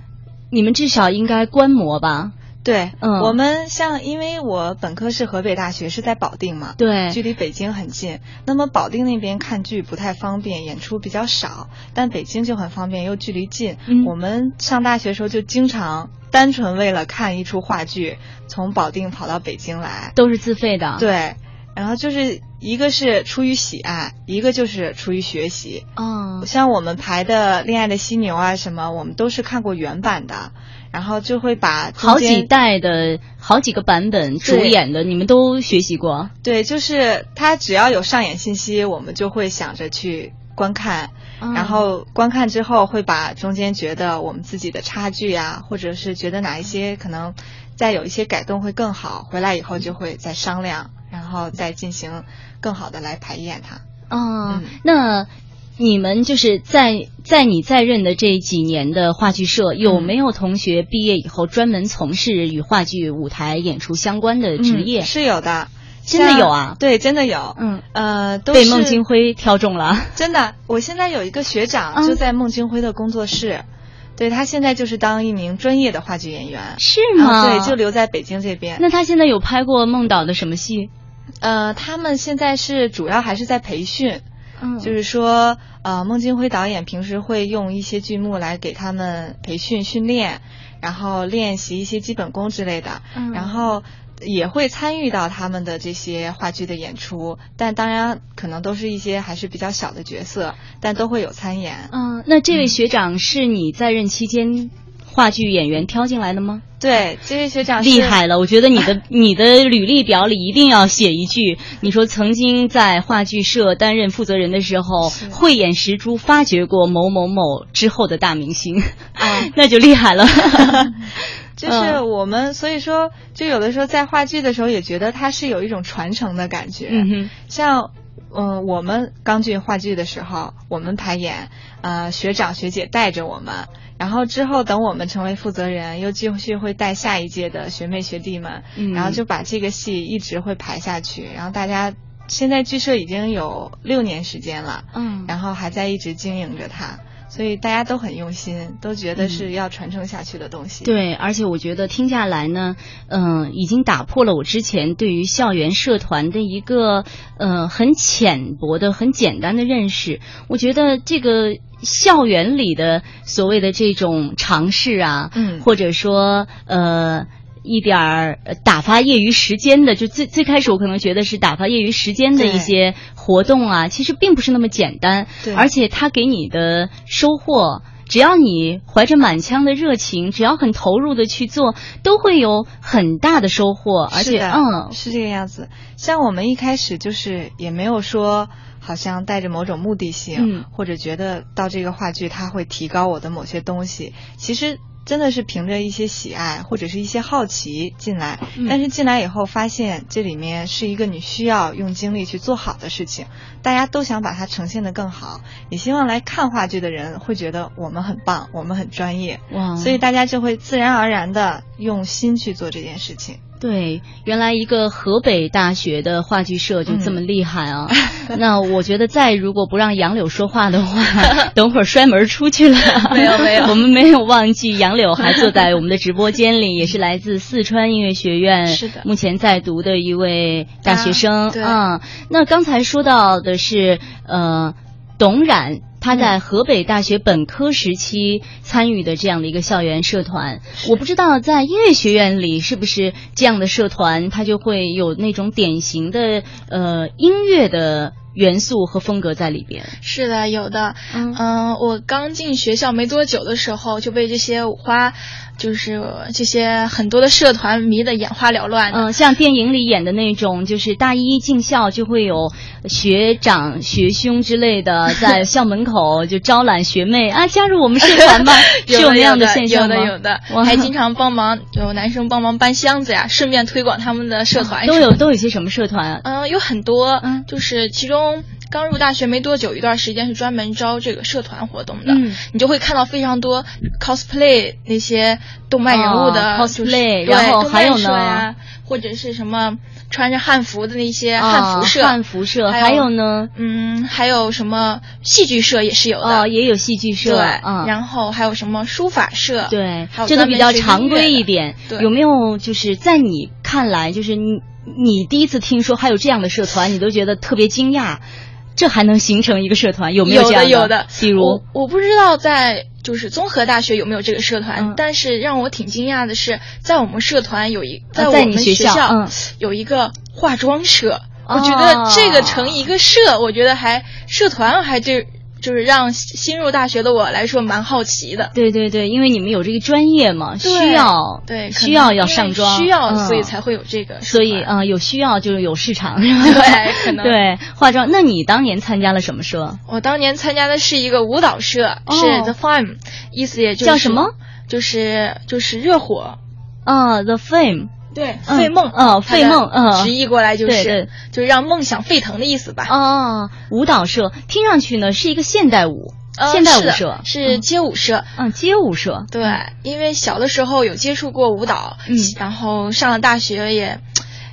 你们至少应该观摩吧？对，嗯我们像，因为我本科是河北大学，是在保定嘛，对距离北京很近。那么保定那边看剧不太方便，演出比较少，但北京就很方便，又距离近。嗯我们上大学时候就经常单纯为了看一出话剧，从保定跑到北京来。都是自费的。，对，然后就是一个是出于喜爱，一个就是出于学习。嗯，像我们排的《恋爱的犀牛》啊什么，我们都是看过原版的，然后就会把好几代的好几个版本主演的，你们都学习过。对，就是它只要有上演信息，我们就会想着去观看，嗯然后观看之后会把中间觉得我们自己的差距呀，或者是觉得哪一些可能再有一些改动会更好，回来以后就会再商量，然后再进行更好的来排演它。啊、嗯那你们就是在在你在任的这几年的话剧社，有没有同学毕业以后专门从事与话剧舞台演出相关的职业？嗯是有的，真的有啊对，真的有。嗯，呃，都被孟京辉挑中了。真的，我现在有一个学长嗯就在孟京辉的工作室，对他现在就是当一名专业的话剧演员。是吗？啊，对，就留在北京这边。那他现在有拍过孟导的什么戏？呃，他们现在是主要还是在培训，嗯就是说，呃，孟京辉导演平时会用一些剧目来给他们培训训练，然后练习一些基本功之类的，嗯然后也会参与到他们的这些话剧的演出，但当然可能都是一些还是比较小的角色，但都会有参演。嗯，那这位学长是你在任期间话剧演员挑进来的吗？对，这位学长厉害了！我觉得你的 你的履历表里一定要写一句，你说曾经在话剧社担任负责人的时候，慧眼识珠，发掘过某某某之后的大明星，啊 那就厉害了。就是我们，所以说，就有的时候在话剧的时候，也觉得它是有一种传承的感觉。嗯，像，嗯、我们刚进话剧的时候，我们排演，呃，学长学姐带着我们，然后之后等我们成为负责人，又继续会带下一届的学妹学弟们，嗯然后就把这个戏一直会排下去，然后大家现在剧社已经有六年时间了，嗯然后还在一直经营着它。所以大家都很用心，都觉得是要传承下去的东西。对，而且我觉得听下来呢，嗯、已经打破了我之前对于校园社团的一个呃很浅薄的、很简单的认识。我觉得这个校园里的所谓的这种尝试啊，嗯或者说呃。一点儿呃打发业余时间的，就最最开始我可能觉得是打发业余时间的一些活动啊，其实并不是那么简单，对而且它给你的收获只要你怀着满腔的热情，只要很投入的去做，都会有很大的收获。而且，嗯，是这个样子。像我们一开始就是也没有说。好像带着某种目的性，嗯，或者觉得到这个话剧它会提高我的某些东西，其实真的是凭着一些喜爱或者是一些好奇进来，但是进来以后发现这里面是一个你需要用精力去做好的事情，大家都想把它呈现的更好，也希望来看话剧的人会觉得我们很棒，我们很专业，哇，所以大家就会自然而然的用心去做这件事情。对，原来一个河北大学的话剧社就这么厉害啊！那我觉得再如果不让杨柳说话的话，等会儿摔门出去了。没有没有，我们没有忘记杨柳还坐在我们的直播间里，也是来自四川音乐学院，是的，目前在读的一位大学生啊。那刚才说到的是呃，董冉。他在河北大学本科时期参与的这样的一个校园社团，我不知道在音乐学院里是不是这样的社团，它就会有那种典型的呃音乐的元素和风格在里边。是的，有的。嗯，我刚进学校没多久的时候就被这些五花。就是这些很多的社团迷得眼花缭乱。嗯，像电影里演的那种，就是大一进校就会有学长、学兄之类的 在校门口就招揽学妹啊，加入我们社团吧，是有那样的现象吗？有的，有的，还经常帮忙有男生帮忙搬箱子呀，顺便推广他们的社团。都有都有些什么社团？嗯，有很多，嗯，就是其中。刚入大学没多久，一段时间是专门招这个社团活动的，你就会看到非常多 cosplay 那些动漫人物的 cosplay，然后还有呢，或者是什么穿着汉服的那些汉服社，汉服社，还有呢，嗯，还有什么戏剧社也是有的，也有戏剧社，对，然后还有什么书法社，对，这都比较常规一点。有没有就是在你看来，就是你你第一次听说还有这样的社团，你都觉得特别惊讶？这还能形成一个社团？有没有这样的？有的，比如我不知道在就是综合大学有没有这个社团，但是让我挺惊讶的是，在我们社团有一在我们学校有一个化妆社，我觉得这个成一个社，我觉得还社团还就。就是让新入大学的我来说蛮好奇的，对对对，因为你们有这个专业嘛，需要对需要要上妆，需要所以才会有这个，所以啊有需要就是有市场，对可能对化妆。那你当年参加了什么社？我当年参加的是一个舞蹈社，是 The Flame，意思也就是叫什么？就是就是热火，啊 The Flame。对，费梦，嗯，废梦，嗯，直译过来就是，就是让梦想沸腾的意思吧。哦，舞蹈社听上去呢是一个现代舞，现代舞社是街舞社，嗯，街舞社。对，因为小的时候有接触过舞蹈，嗯，然后上了大学也。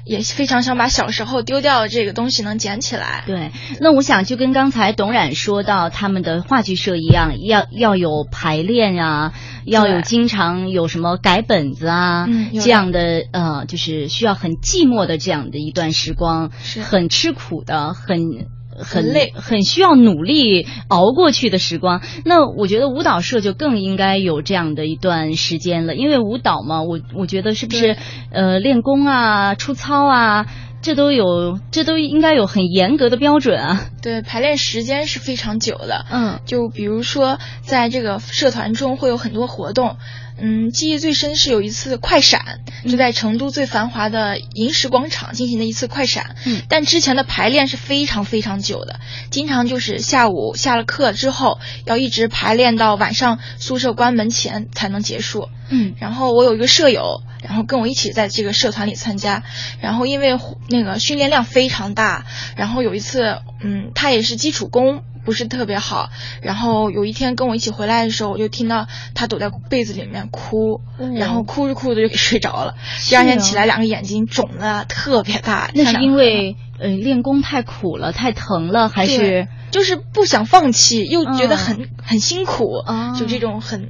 也非常想把小时候丢掉的这个东西能捡起来。对，那我想就跟刚才董冉说到他们的话剧社一样，要要有排练啊，要有经常有什么改本子啊，这样的呃，就是需要很寂寞的这样的一段时光，很吃苦的，很。很累，很需要努力熬过去的时光。那我觉得舞蹈社就更应该有这样的一段时间了，因为舞蹈嘛，我我觉得是不是呃练功啊、出操啊，这都有，这都应该有很严格的标准啊。对，排练时间是非常久的。嗯，就比如说在这个社团中会有很多活动。嗯，记忆最深是有一次快闪，就在成都最繁华的银石广场进行的一次快闪。嗯，但之前的排练是非常非常久的，经常就是下午下了课之后，要一直排练到晚上宿舍关门前才能结束。嗯，然后我有一个舍友，然后跟我一起在这个社团里参加，然后因为那个训练量非常大，然后有一次，嗯，他也是基础功。不是特别好，然后有一天跟我一起回来的时候，我就听到他躲在被子里面哭，然后哭着哭着就给睡着了。第二天起来，两个眼睛肿的特别大。那是因为呃练功太苦了，太疼了，还是就是不想放弃，又觉得很很辛苦，就这种很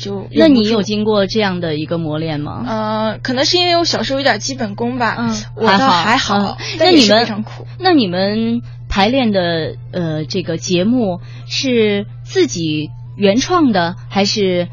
就。那你有经过这样的一个磨练吗？呃，可能是因为我小时候有点基本功吧。嗯，还好还好。那你们那你们。排练的呃，这个节目是自己原创的，还是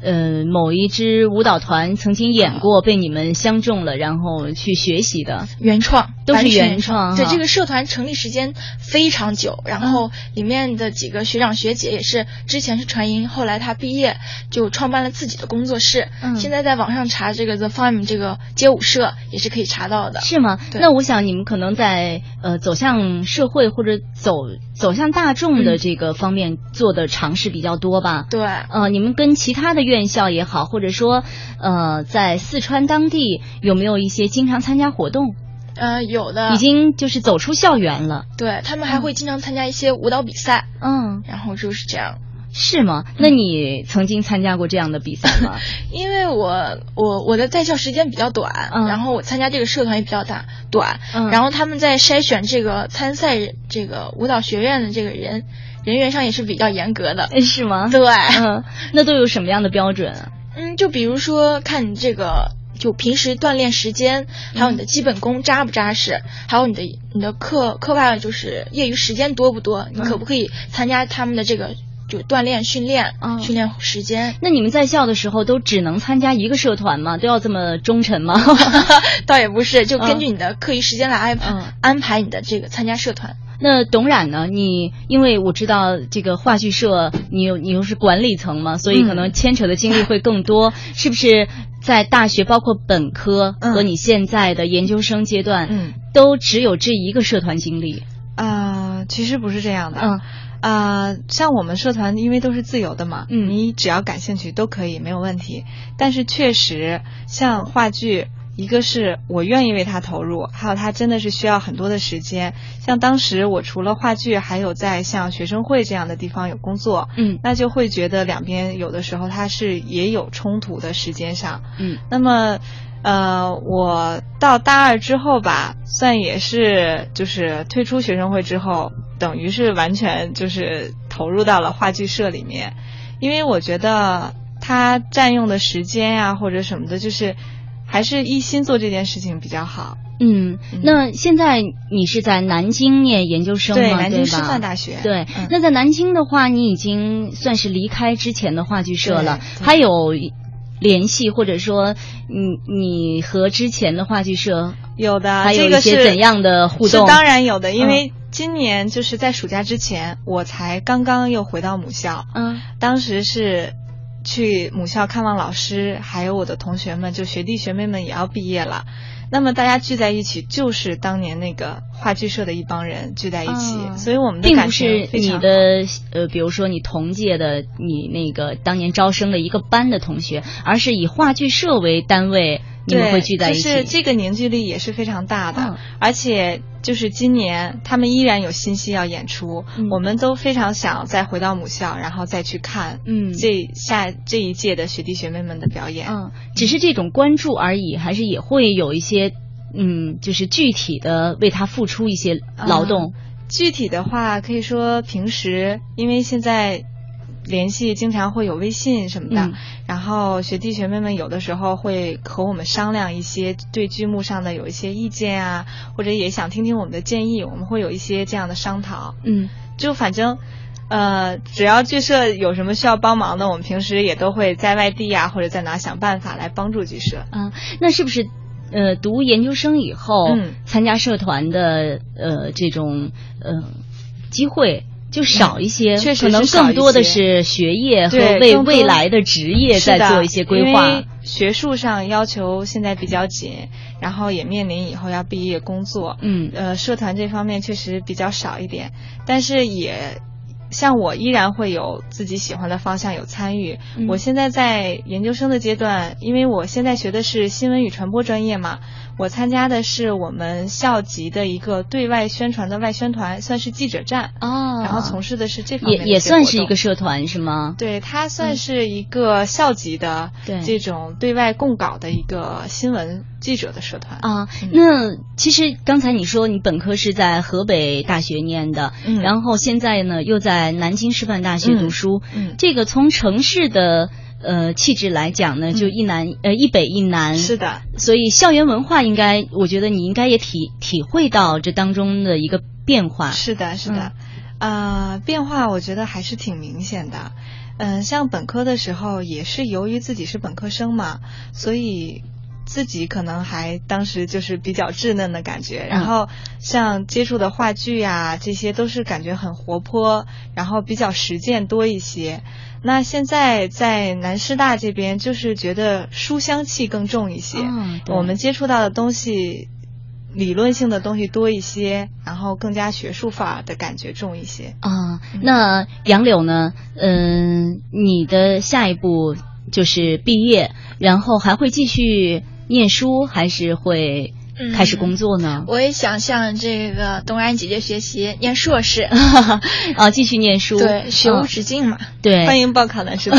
呃，某一支舞蹈团曾经演过，被你们相中了，然后去学习的原创，都是原创。对，这个社团成立时间非常久，然后里面的几个学长学姐也是之前是传音，后来他毕业就创办了自己的工作室。嗯，现在在网上查这个 The Farm 这个街舞社也是可以查到的。是吗？那我想你们可能在呃走向社会或者走走向大众的这个方面做的尝试比较多吧？对。呃，你们跟其他的院校也好，或者说，呃，在四川当地有没有一些经常参加活动？呃，有的，已经就是走出校园了。对他们还会经常参加一些舞蹈比赛。嗯，然后就是这样。是吗？那你曾经参加过这样的比赛吗？因为我我我的在校时间比较短，然后我参加这个社团也比较大短，然后他们在筛选这个参赛这个舞蹈学院的这个人。人员上也是比较严格的，是吗？对，嗯，那都有什么样的标准？嗯，就比如说看你这个，就平时锻炼时间，还有你的基本功扎不扎实，还有你的你的课课外就是业余时间多不多，你可不可以参加他们的这个就锻炼训练，训练时间？那你们在校的时候都只能参加一个社团吗？都要这么忠诚吗？倒也不是，就根据你的课余时间来安排安排你的这个参加社团。那董冉呢？你因为我知道这个话剧社，你又你又是管理层嘛，所以可能牵扯的精力会更多。是不是在大学，包括本科和你现在的研究生阶段，嗯，都只有这一个社团经历？啊，其实不是这样的。嗯，啊，像我们社团，因为都是自由的嘛，嗯，你只要感兴趣都可以，没有问题。但是确实，像话剧。一个是我愿意为他投入，还有他真的是需要很多的时间。像当时我除了话剧，还有在像学生会这样的地方有工作，嗯，那就会觉得两边有的时候他是也有冲突的时间上，嗯。那么，呃，我到大二之后吧，算也是就是退出学生会之后，等于是完全就是投入到了话剧社里面，因为我觉得他占用的时间呀或者什么的，就是。还是一心做这件事情比较好。嗯，那现在你是在南京念研究生吗？对，南京师范大学。对，那在南京的话，你已经算是离开之前的话剧社了，还有联系，或者说，你你和之前的话剧社有的，还有一些怎样的互动？是当然有的，因为今年就是在暑假之前，我才刚刚又回到母校。嗯，当时是。去母校看望老师，还有我的同学们，就学弟学妹们也要毕业了。那么大家聚在一起，就是当年那个话剧社的一帮人聚在一起，所以我们的。并不是你的呃，比如说你同届的，你那个当年招生的一个班的同学，而是以话剧社为单位。你们会聚在一起，就是这个凝聚力也是非常大的，而且就是今年他们依然有新戏要演出，我们都非常想再回到母校，然后再去看，嗯，这下这一届的学弟学妹们的表演，嗯，只是这种关注而已，还是也会有一些，嗯，就是具体的为他付出一些劳动。具体的话，可以说平时因为现在。联系经常会有微信什么的，然后学弟学妹们有的时候会和我们商量一些对剧目上的有一些意见啊，或者也想听听我们的建议，我们会有一些这样的商讨。嗯，就反正，呃，只要剧社有什么需要帮忙的，我们平时也都会在外地啊或者在哪想办法来帮助剧社。嗯，那是不是呃读研究生以后参加社团的呃这种呃机会？就少一些，确实可能更多的是学业和为未来的职业在做一些规划。学术上要求现在比较紧，然后也面临以后要毕业工作。嗯，呃，社团这方面确实比较少一点，但是也像我依然会有自己喜欢的方向有参与。我现在在研究生的阶段，因为我现在学的是新闻与传播专业嘛。我参加的是我们校级的一个对外宣传的外宣团，算是记者站哦。然后从事的是这方面也也算是一个社团是吗？对，它算是一个校级的这种对外供稿的一个新闻记者的社团啊。那其实刚才你说你本科是在河北大学念的，然后现在呢又在南京师范大学读书。嗯，这个从城市的。呃，气质来讲呢，就一南呃一北一南，是的，所以校园文化应该，我觉得你应该也体体会到这当中的一个变化。是的，是的，啊，变化我觉得还是挺明显的。嗯，像本科的时候也是由于自己是本科生嘛，所以自己可能还当时就是比较稚嫩的感觉。然后像接触的话剧呀，这些都是感觉很活泼，然后比较实践多一些。那现在在南师大这边，就是觉得书香气更重一些。嗯，我们接触到的东西。理论性的东西多一些，然后更加学术化的感觉重一些啊。那杨柳呢？嗯，你的下一步就是毕业，然后还会继续念书，还是会？开始工作呢？我也想向这个东安姐姐学习，念硕士 啊，继续念书。对，学无止境嘛。对，欢迎报考的是吧。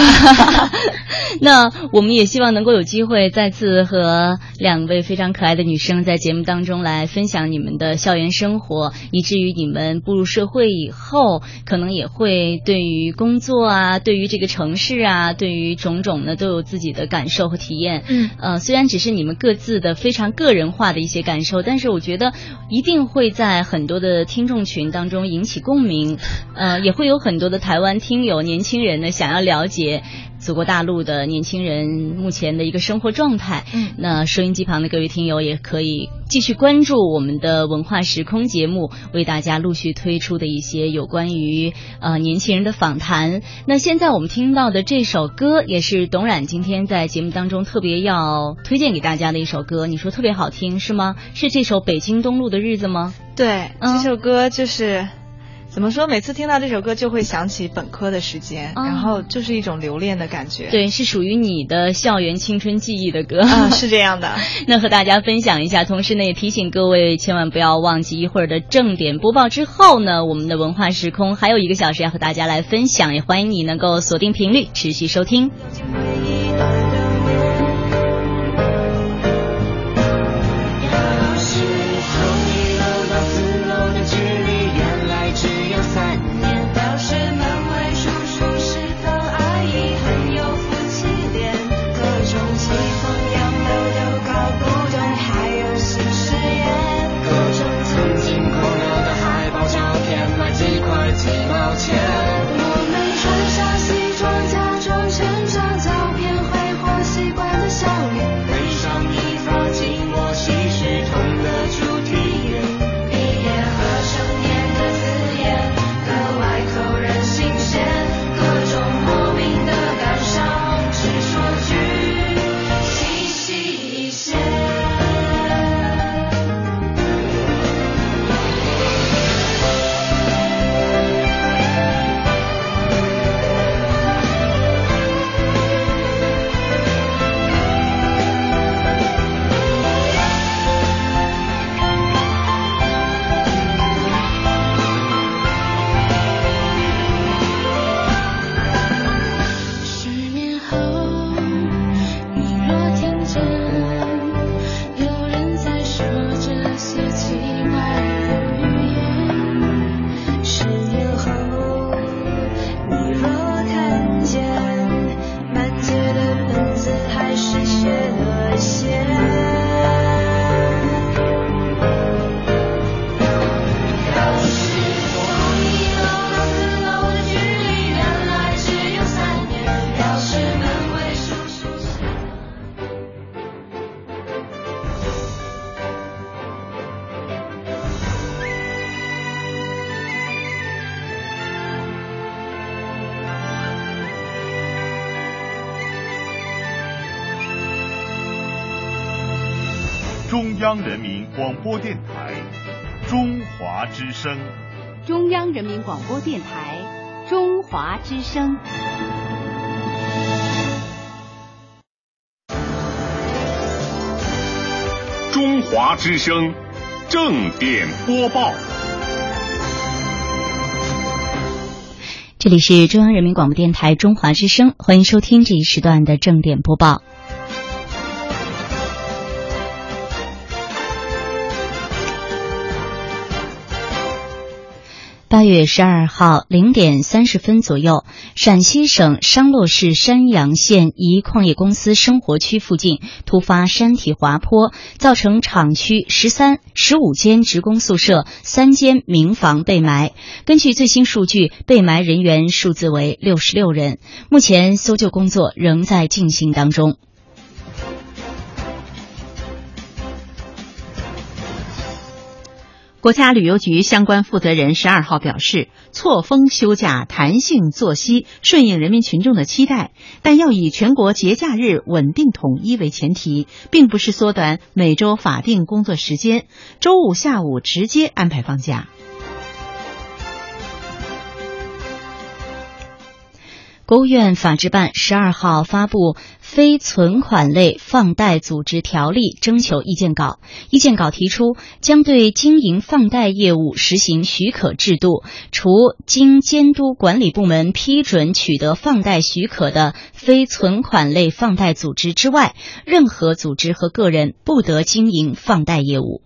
那我们也希望能够有机会再次和两位非常可爱的女生在节目当中来分享你们的校园生活，以至于你们步入社会以后，可能也会对于工作啊，对于这个城市啊，对于种种呢，都有自己的感受和体验。嗯，呃，虽然只是你们各自的非常个人化的一。一些感受，但是我觉得一定会在很多的听众群当中引起共鸣，呃，也会有很多的台湾听友年轻人呢想要了解。祖国大陆的年轻人目前的一个生活状态，嗯，那收音机旁的各位听友也可以继续关注我们的文化时空节目，为大家陆续推出的一些有关于呃年轻人的访谈。那现在我们听到的这首歌，也是董冉今天在节目当中特别要推荐给大家的一首歌。你说特别好听是吗？是这首《北京东路的日子》吗？对，这首歌就是。怎么说？每次听到这首歌，就会想起本科的时间，然后就是一种留恋的感觉。对，是属于你的校园青春记忆的歌。啊，是这样的。那和大家分享一下，同时呢，也提醒各位千万不要忘记，一会儿的正点播报之后呢，我们的文化时空还有一个小时要和大家来分享，也欢迎你能够锁定频率，持续收听。中央人民广播电台中华之声，中央人民广播电台中华之声，中华之声正点播报。这里是中央人民广播电台中华之声，欢迎收听这一时段的正点播报。八月十二号零点三十分左右，陕西省商洛市山阳县一矿业公司生活区附近突发山体滑坡，造成厂区十三、十五间职工宿舍、三间民房被埋。根据最新数据，被埋人员数字为六十六人。目前搜救工作仍在进行当中。国家旅游局相关负责人十二号表示，错峰休假、弹性作息，顺应人民群众的期待，但要以全国节假日稳定统一为前提，并不是缩短每周法定工作时间，周五下午直接安排放假。国务院法制办十二号发布《非存款类放贷组织条例》征求意见稿。意见稿提出，将对经营放贷业务实行许可制度，除经监督管理部门批准取得放贷许可的非存款类放贷组织之外，任何组织和个人不得经营放贷业务。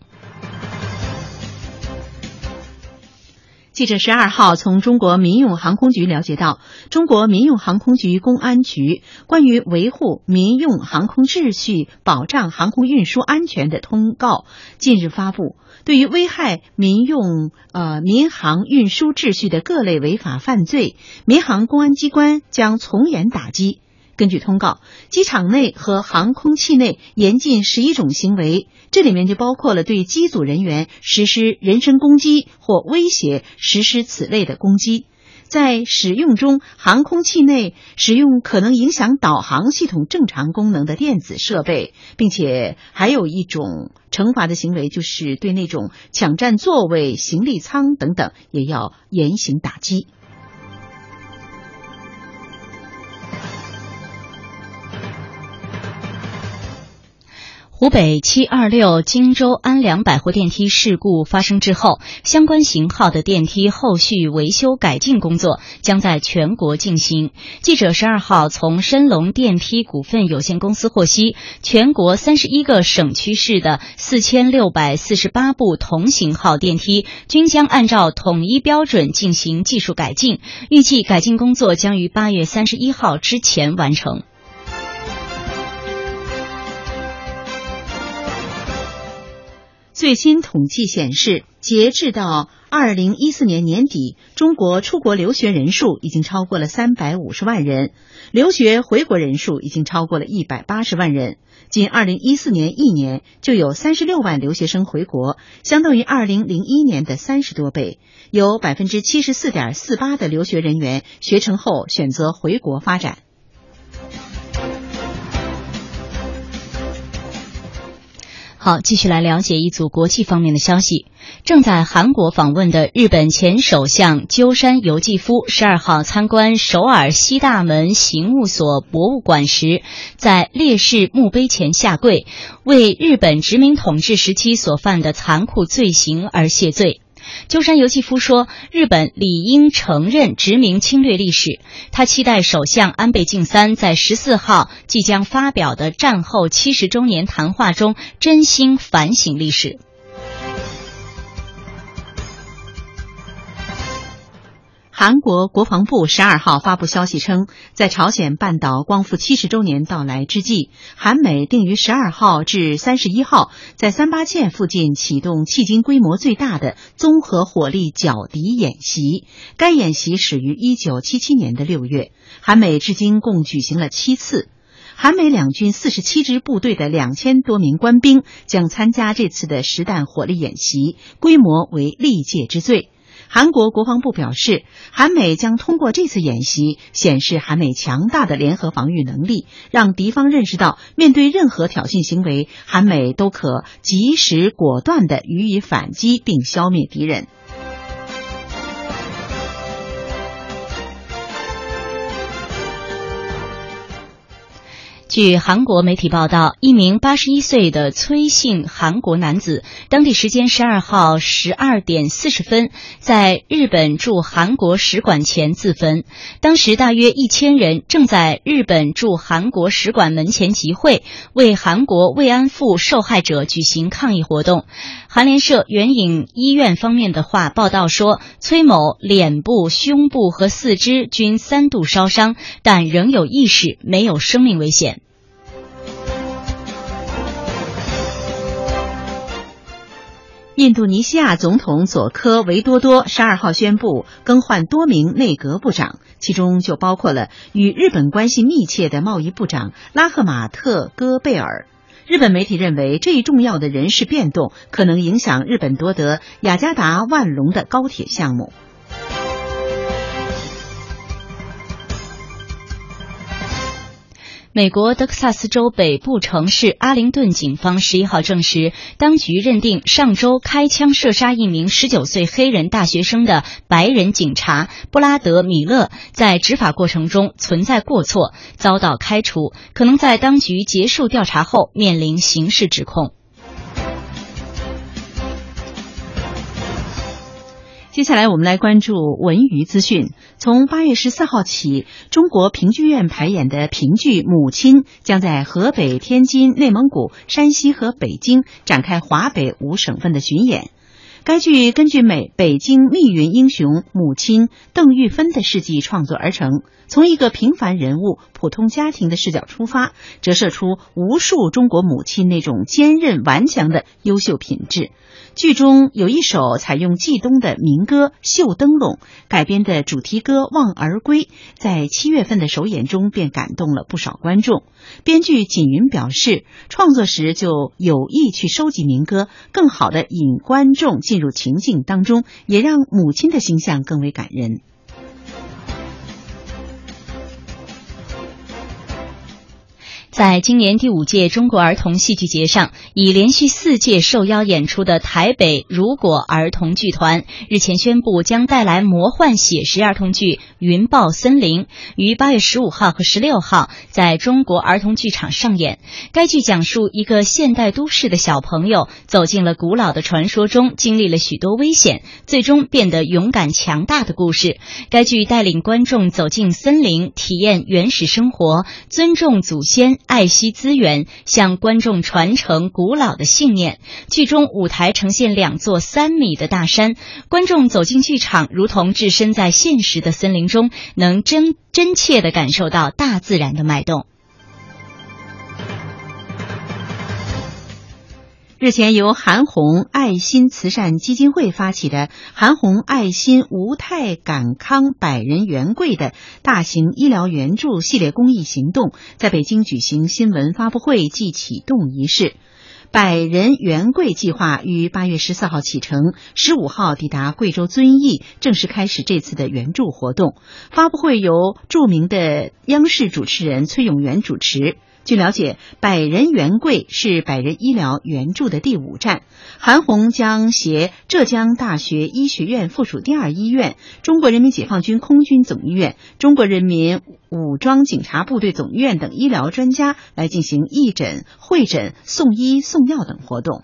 记者十二号从中国民用航空局了解到，中国民用航空局公安局关于维护民用航空秩序、保障航空运输安全的通告近日发布，对于危害民用呃民航运输秩序的各类违法犯罪，民航公安机关将从严打击。根据通告，机场内和航空器内严禁十一种行为，这里面就包括了对机组人员实施人身攻击或威胁实施此类的攻击。在使用中，航空器内使用可能影响导航系统正常功能的电子设备，并且还有一种惩罚的行为，就是对那种抢占座位、行李舱等等，也要严刑打击。湖北七二六荆州安良百货电梯事故发生之后，相关型号的电梯后续维修改进工作将在全国进行。记者十二号从申龙电梯股份有限公司获悉，全国三十一个省区市的四千六百四十八部同型号电梯均将按照统一标准进行技术改进，预计改进工作将于八月三十一号之前完成。最新统计显示，截至到二零一四年年底，中国出国留学人数已经超过了三百五十万人，留学回国人数已经超过了一百八十万人。仅二零一四年一年就有三十六万留学生回国，相当于二零零一年的三十多倍。有百分之七十四点四八的留学人员学成后选择回国发展。好，继续来了解一组国际方面的消息。正在韩国访问的日本前首相鸠山由纪夫，十二号参观首尔西大门刑务所博物馆时，在烈士墓碑前下跪，为日本殖民统治时期所犯的残酷罪行而谢罪。鸠山由纪夫说：“日本理应承认殖民侵略历史。他期待首相安倍晋三在十四号即将发表的战后七十周年谈话中真心反省历史。”韩国国防部十二号发布消息称，在朝鲜半岛光复七十周年到来之际，韩美定于十二号至三十一号在三八线附近启动迄今规模最大的综合火力角敌演习。该演习始于一九七七年的六月，韩美至今共举行了七次。韩美两军四十七支部队的两千多名官兵将参加这次的实弹火力演习，规模为历届之最。韩国国防部表示，韩美将通过这次演习显示韩美强大的联合防御能力，让敌方认识到面对任何挑衅行为，韩美都可及时果断地予以反击并消灭敌人。据韩国媒体报道，一名八十一岁的崔姓韩国男子，当地时间十二号十二点四十分，在日本驻韩国使馆前自焚。当时大约一千人正在日本驻韩国使馆门前集会，为韩国慰安妇受害者举行抗议活动。韩联社援引医院方面的话报道说，崔某脸部、胸部和四肢均三度烧伤，但仍有意识，没有生命危险。印度尼西亚总统佐科维多多十二号宣布更换多名内阁部长，其中就包括了与日本关系密切的贸易部长拉赫马特·戈贝尔。日本媒体认为，这一重要的人事变动可能影响日本夺得雅加达万隆的高铁项目。美国德克萨斯州北部城市阿灵顿警方十一号证实，当局认定上周开枪射杀一名十九岁黑人大学生的白人警察布拉德·米勒在执法过程中存在过错，遭到开除，可能在当局结束调查后面临刑事指控。接下来，我们来关注文娱资讯。从八月十四号起，中国评剧院排演的评剧《母亲》将在河北、天津、内蒙古、山西和北京展开华北五省份的巡演。该剧根据美北京密云英雄母亲邓玉芬的事迹创作而成，从一个平凡人物、普通家庭的视角出发，折射出无数中国母亲那种坚韧顽强的优秀品质。剧中有一首采用冀东的民歌《绣灯笼》改编的主题歌《望儿归》，在七月份的首演中便感动了不少观众。编剧锦云表示，创作时就有意去收集民歌，更好的引观众进入情境当中，也让母亲的形象更为感人。在今年第五届中国儿童戏剧节上，已连续四届受邀演出的台北如果儿童剧团日前宣布，将带来魔幻写实儿童剧《云豹森林》，于八月十五号和十六号在中国儿童剧场上演。该剧讲述一个现代都市的小朋友走进了古老的传说中，经历了许多危险，最终变得勇敢强大的故事。该剧带领观众走进森林，体验原始生活，尊重祖先。爱惜资源，向观众传承古老的信念。剧中舞台呈现两座三米的大山，观众走进剧场，如同置身在现实的森林中，能真真切地感受到大自然的脉动。日前，由韩红爱心慈善基金会发起的“韩红爱心无泰感康百人援贵”的大型医疗援助系列公益行动，在北京举行新闻发布会暨启动仪式。百人援贵计划于八月十四号启程，十五号抵达贵州遵义，正式开始这次的援助活动。发布会由著名的央视主持人崔永元主持。据了解，百人援贵是百人医疗援助的第五站。韩红将携浙江大学医学院附属第二医院、中国人民解放军空军总医院、中国人民武装警察部队总医院等医疗专家来进行义诊、会诊、送医送药等活动。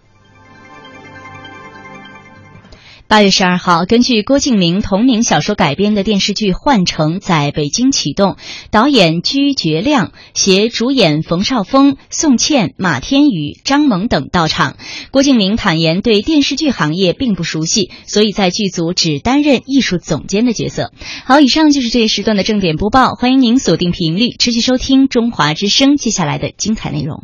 八月十二号，根据郭敬明同名小说改编的电视剧《幻城》在北京启动，导演居觉亮携主演冯绍峰、宋茜、马天宇、张萌等到场。郭敬明坦言，对电视剧行业并不熟悉，所以在剧组只担任艺术总监的角色。好，以上就是这一时段的正点播报，欢迎您锁定频率，持续收听中华之声接下来的精彩内容。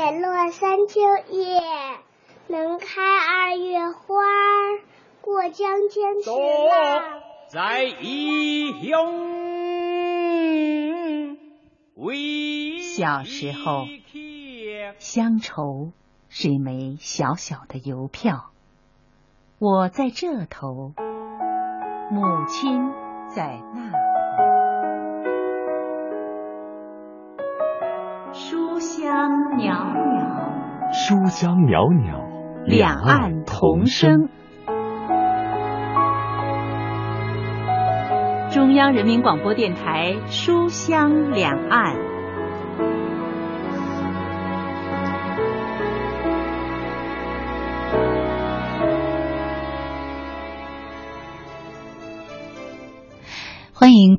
解落三秋叶，能开二月花。过江千尺浪，在异乡小时候，乡愁是一枚小小的邮票，我在这头，母亲在那书香袅袅，书香袅袅，两岸同声。中央人民广播电台《书香两岸》。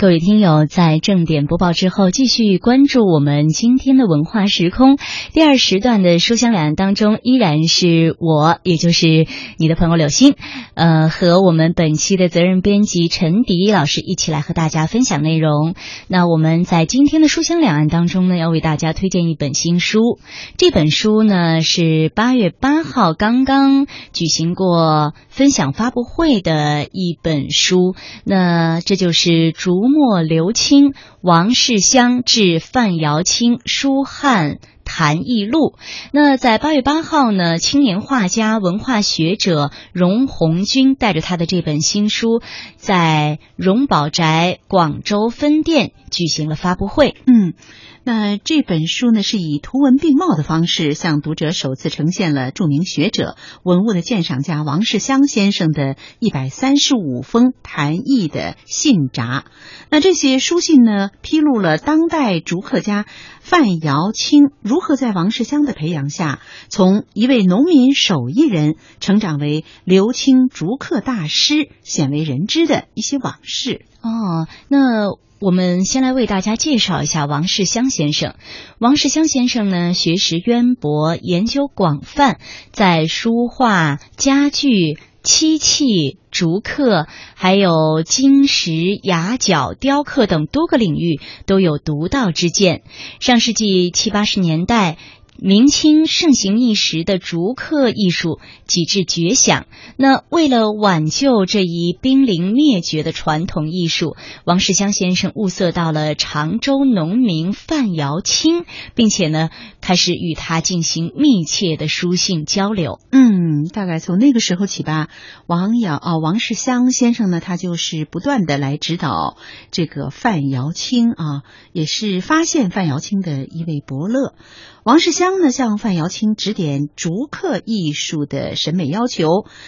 各位听友在正点播报之后继续关注我们今天的文化时空。第二时段的书香两岸当中，依然是我，也就是你的朋友柳鑫，呃，和我们本期的责任编辑陈迪老师一起来和大家分享内容。那我们在今天的书香两岸当中呢，要为大家推荐一本新书。这本书呢是八月八号刚刚举行过分享发布会的一本书。那这就是。竹墨留清，王世襄致范瑶清书翰谈艺录。那在八月八号呢，青年画家、文化学者荣红军带着他的这本新书，在荣宝斋广州分店举行了发布会。嗯。那这本书呢，是以图文并茂的方式向读者首次呈现了著名学者、文物的鉴赏家王世襄先生的一百三十五封谈艺的信札。那这些书信呢，披露了当代竹刻家范瑶卿如何在王世襄的培养下，从一位农民手艺人成长为留清竹刻大师、鲜为人知的一些往事。哦，那。我们先来为大家介绍一下王世襄先生。王世襄先生呢，学识渊博，研究广泛，在书画、家具、漆器、竹刻，还有金石、牙角、雕刻等多个领域都有独到之见。上世纪七八十年代。明清盛行一时的竹刻艺术几至绝响。那为了挽救这一濒临灭绝的传统艺术，王世襄先生物色到了常州农民范瑶卿，并且呢，开始与他进行密切的书信交流。嗯，大概从那个时候起吧，王瑶啊，王世襄先生呢，他就是不断的来指导这个范瑶卿啊，也是发现范瑶卿的一位伯乐。王世襄呢，向范瑶卿指点竹刻艺术的审美要求。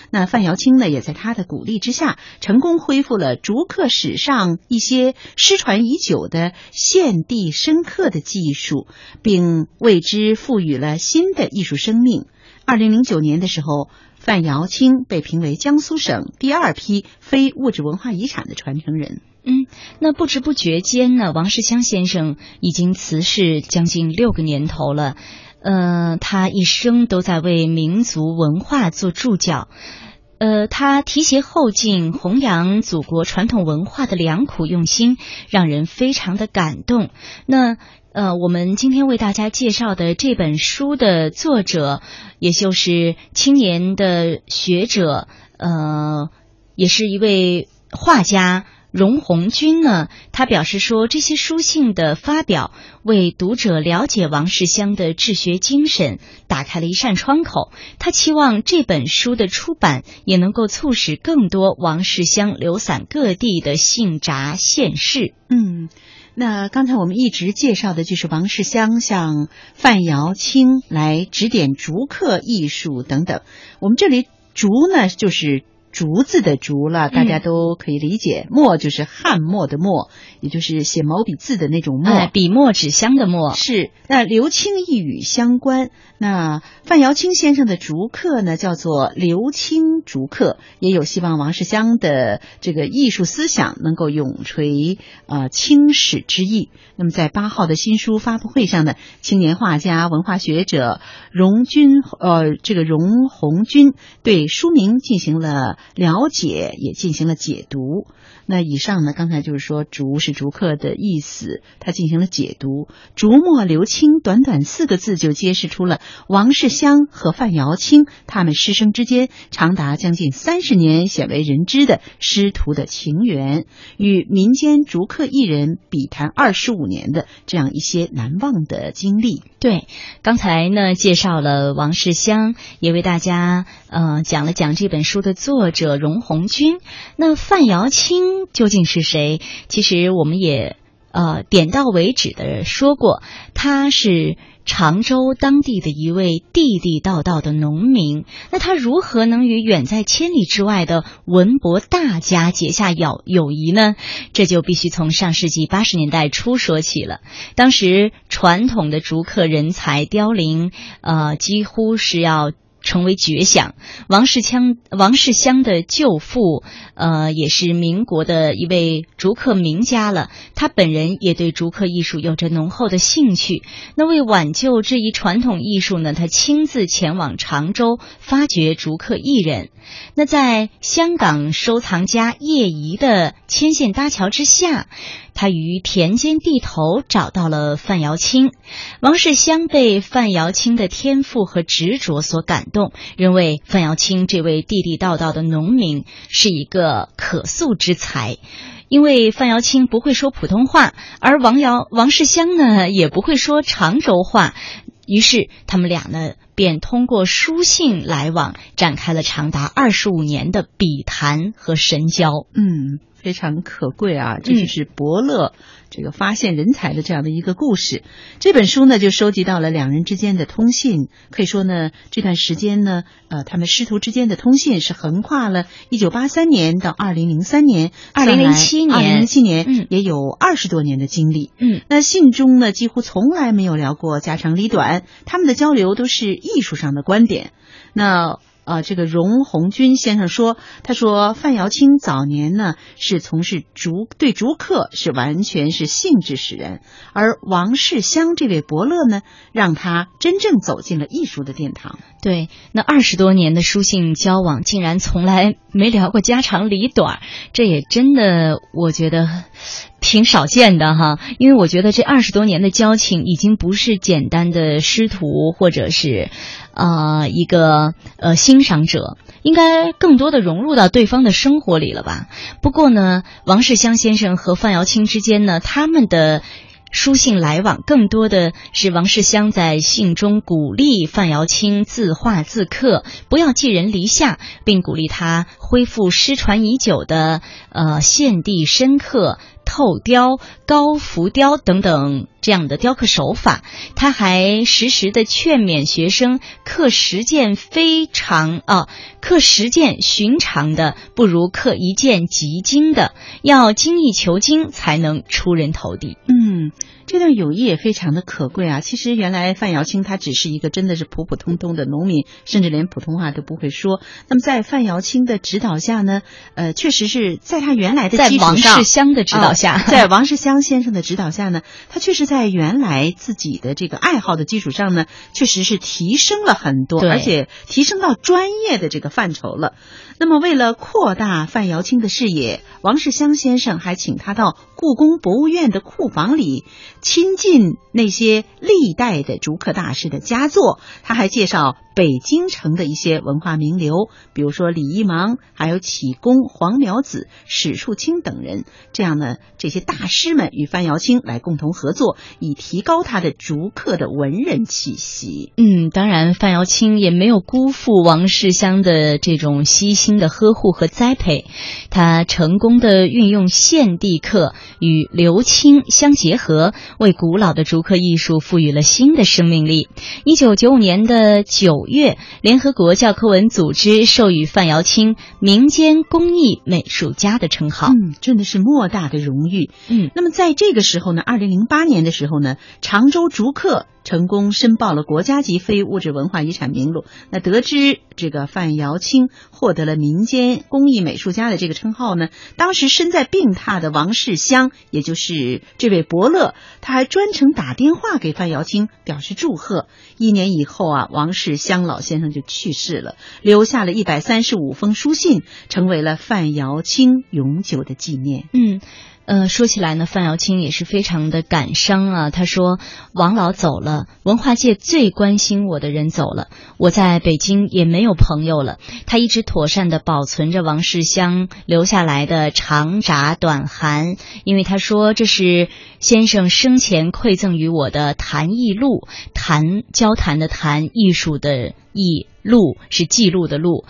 那范瑶卿呢，也在他的鼓励之下，成功恢复了竹刻史上一些失传已久的献地深刻的技术，并为之赋予了新的艺术生命。二零零九年的时候，范瑶青被评为江苏省第二批非物质文化遗产的传承人。嗯，那不知不觉间呢，王世襄先生已经辞世将近六个年头了。呃，他一生都在为民族文化做注脚，呃，他提携后进、弘扬祖国传统文化的良苦用心，让人非常的感动。那呃，我们今天为大家介绍的这本书的作者，也就是青年的学者，呃，也是一位画家。荣红军呢，他表示说，这些书信的发表为读者了解王世襄的治学精神打开了一扇窗口。他期望这本书的出版也能够促使更多王世襄流散各地的信札现世。嗯，那刚才我们一直介绍的就是王世襄向范瑶卿来指点竹刻艺术等等。我们这里竹呢，就是。竹字的竹了，大家都可以理解。墨就是汉墨的墨，也就是写毛笔字的那种墨，笔墨纸香的墨。是。那刘清一语相关。那范瑶卿先生的竹刻呢，叫做刘清竹刻，也有希望王世襄的这个艺术思想能够永垂呃青史之意。那么在八号的新书发布会上呢，青年画家、文化学者荣军呃这个荣红军对书名进行了了解，也进行了解读。那以上呢，刚才就是说“竹”是竹刻的意思，他进行了解读。“竹墨留青”短短四个字就揭示出了王世襄和范瑶卿他们师生之间长达将近三十年鲜为人知的师徒的情缘，与民间竹刻艺人比谈二十五年的这样一些难忘的经历。对，刚才呢介绍了王世襄，也为大家呃讲了讲这本书的作者荣红军。那范瑶卿。究竟是谁？其实我们也呃点到为止的说过，他是常州当地的一位地地道道的农民。那他如何能与远在千里之外的文博大家结下友友谊呢？这就必须从上世纪八十年代初说起了。当时传统的竹刻人才凋零，呃，几乎是要。成为绝响。王世襄、王世襄的舅父，呃，也是民国的一位竹刻名家了。他本人也对竹刻艺术有着浓厚的兴趣。那为挽救这一传统艺术呢，他亲自前往常州发掘竹刻艺人。那在香港收藏家叶怡的牵线搭桥之下。他于田间地头找到了范瑶卿，王世襄被范瑶卿的天赋和执着所感动，认为范瑶卿这位地地道道的农民是一个可塑之才。因为范瑶卿不会说普通话，而王瑶王世襄呢也不会说常州话，于是他们俩呢便通过书信来往，展开了长达二十五年的笔谈和神交。嗯。非常可贵啊！这就是伯乐这个发现人才的这样的一个故事。这本书呢，就收集到了两人之间的通信。可以说呢，这段时间呢，呃，他们师徒之间的通信是横跨了一九八三年到二零零三年、二零零七年、二零零七年，也有二十多年的经历。嗯，那信中呢，几乎从来没有聊过家长里短，他们的交流都是艺术上的观点。那。啊，这个荣鸿钧先生说，他说范瑶青早年呢是从事竹，对竹刻是完全是兴致使然，而王世襄这位伯乐呢，让他真正走进了艺术的殿堂。对，那二十多年的书信交往，竟然从来没聊过家长里短，这也真的我觉得挺少见的哈。因为我觉得这二十多年的交情，已经不是简单的师徒或者是。啊，一个呃欣赏者应该更多的融入到对方的生活里了吧？不过呢，王世襄先生和范瑶卿之间呢，他们的书信来往更多的是王世襄在信中鼓励范瑶卿自画自刻，不要寄人篱下，并鼓励他恢复失传已久的呃献地深刻。透雕、高浮雕等等这样的雕刻手法，他还时时的劝勉学生刻十件非常啊，刻十件寻常的不如刻一件极精的，要精益求精才能出人头地。嗯。这段友谊也非常的可贵啊！其实原来范瑶青他只是一个真的是普普通通的农民，甚至连普通话都不会说。那么在范瑶青的指导下呢，呃，确实是在他原来的在王世襄的指导下，在王世襄先生的指导下呢，他确实在原来自己的这个爱好的基础上呢，确实是提升了很多，而且提升到专业的这个范畴了。那么为了扩大范瑶青的视野，王世襄先生还请他到故宫博物院的库房里。亲近那些历代的竹刻大师的佳作，他还介绍北京城的一些文化名流，比如说李一芒，还有启功、黄苗子、史树清等人。这样呢，这些大师们与范瑶卿来共同合作，以提高他的竹刻的文人气息。嗯，当然，范瑶卿也没有辜负王世襄的这种悉心的呵护和栽培，他成功的运用现地刻与刘青相结合。为古老的竹刻艺术赋予了新的生命力。一九九五年的九九月，联合国教科文组织授予范瑶清“民间工艺美术家”的称号。嗯，真的是莫大的荣誉。嗯，那么在这个时候呢，二零零八年的时候呢，常州竹刻成功申报了国家级非物质文化遗产名录。那得知这个范瑶青获得了民间工艺美术家的这个称号呢，当时身在病榻的王世襄，也就是这位伯乐，他还专程打电话给范瑶青表示祝贺。一年以后啊，王世襄老先生就去世了，留下了一百三十五封书信，成为了范瑶青永久的纪念。嗯。呃，说起来呢，范瑶青也是非常的感伤啊。他说：“王老走了，文化界最关心我的人走了，我在北京也没有朋友了。”他一直妥善的保存着王世襄留下来的长札短函，因为他说这是先生生前馈赠于我的谈艺录，谈交谈的谈，艺术的艺，录是记录的录。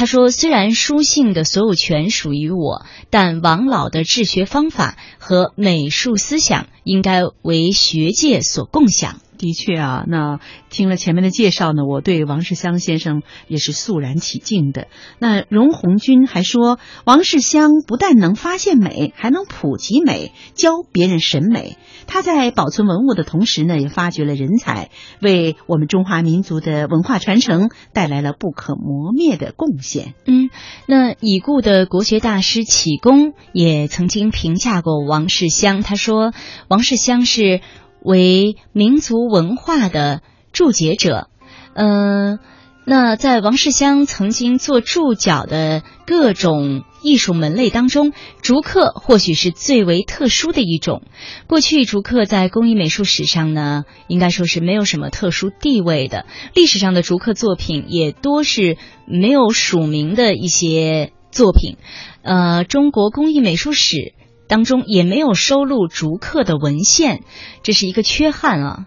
他说：“虽然书信的所有权属于我，但王老的治学方法和美术思想应该为学界所共享。”的确啊，那听了前面的介绍呢，我对王世襄先生也是肃然起敬的。那荣鸿钧还说，王世襄不但能发现美，还能普及美，教别人审美。他在保存文物的同时呢，也发掘了人才，为我们中华民族的文化传承带来了不可磨灭的贡献。嗯，那已故的国学大师启功也曾经评价过王世襄，他说，王世襄是。为民族文化的注解者，嗯，那在王世襄曾经做注脚的各种艺术门类当中，竹刻或许是最为特殊的一种。过去竹刻在工艺美术史上呢，应该说是没有什么特殊地位的。历史上的竹刻作品也多是没有署名的一些作品，呃，中国工艺美术史。当中也没有收录竹刻的文献，这是一个缺憾啊。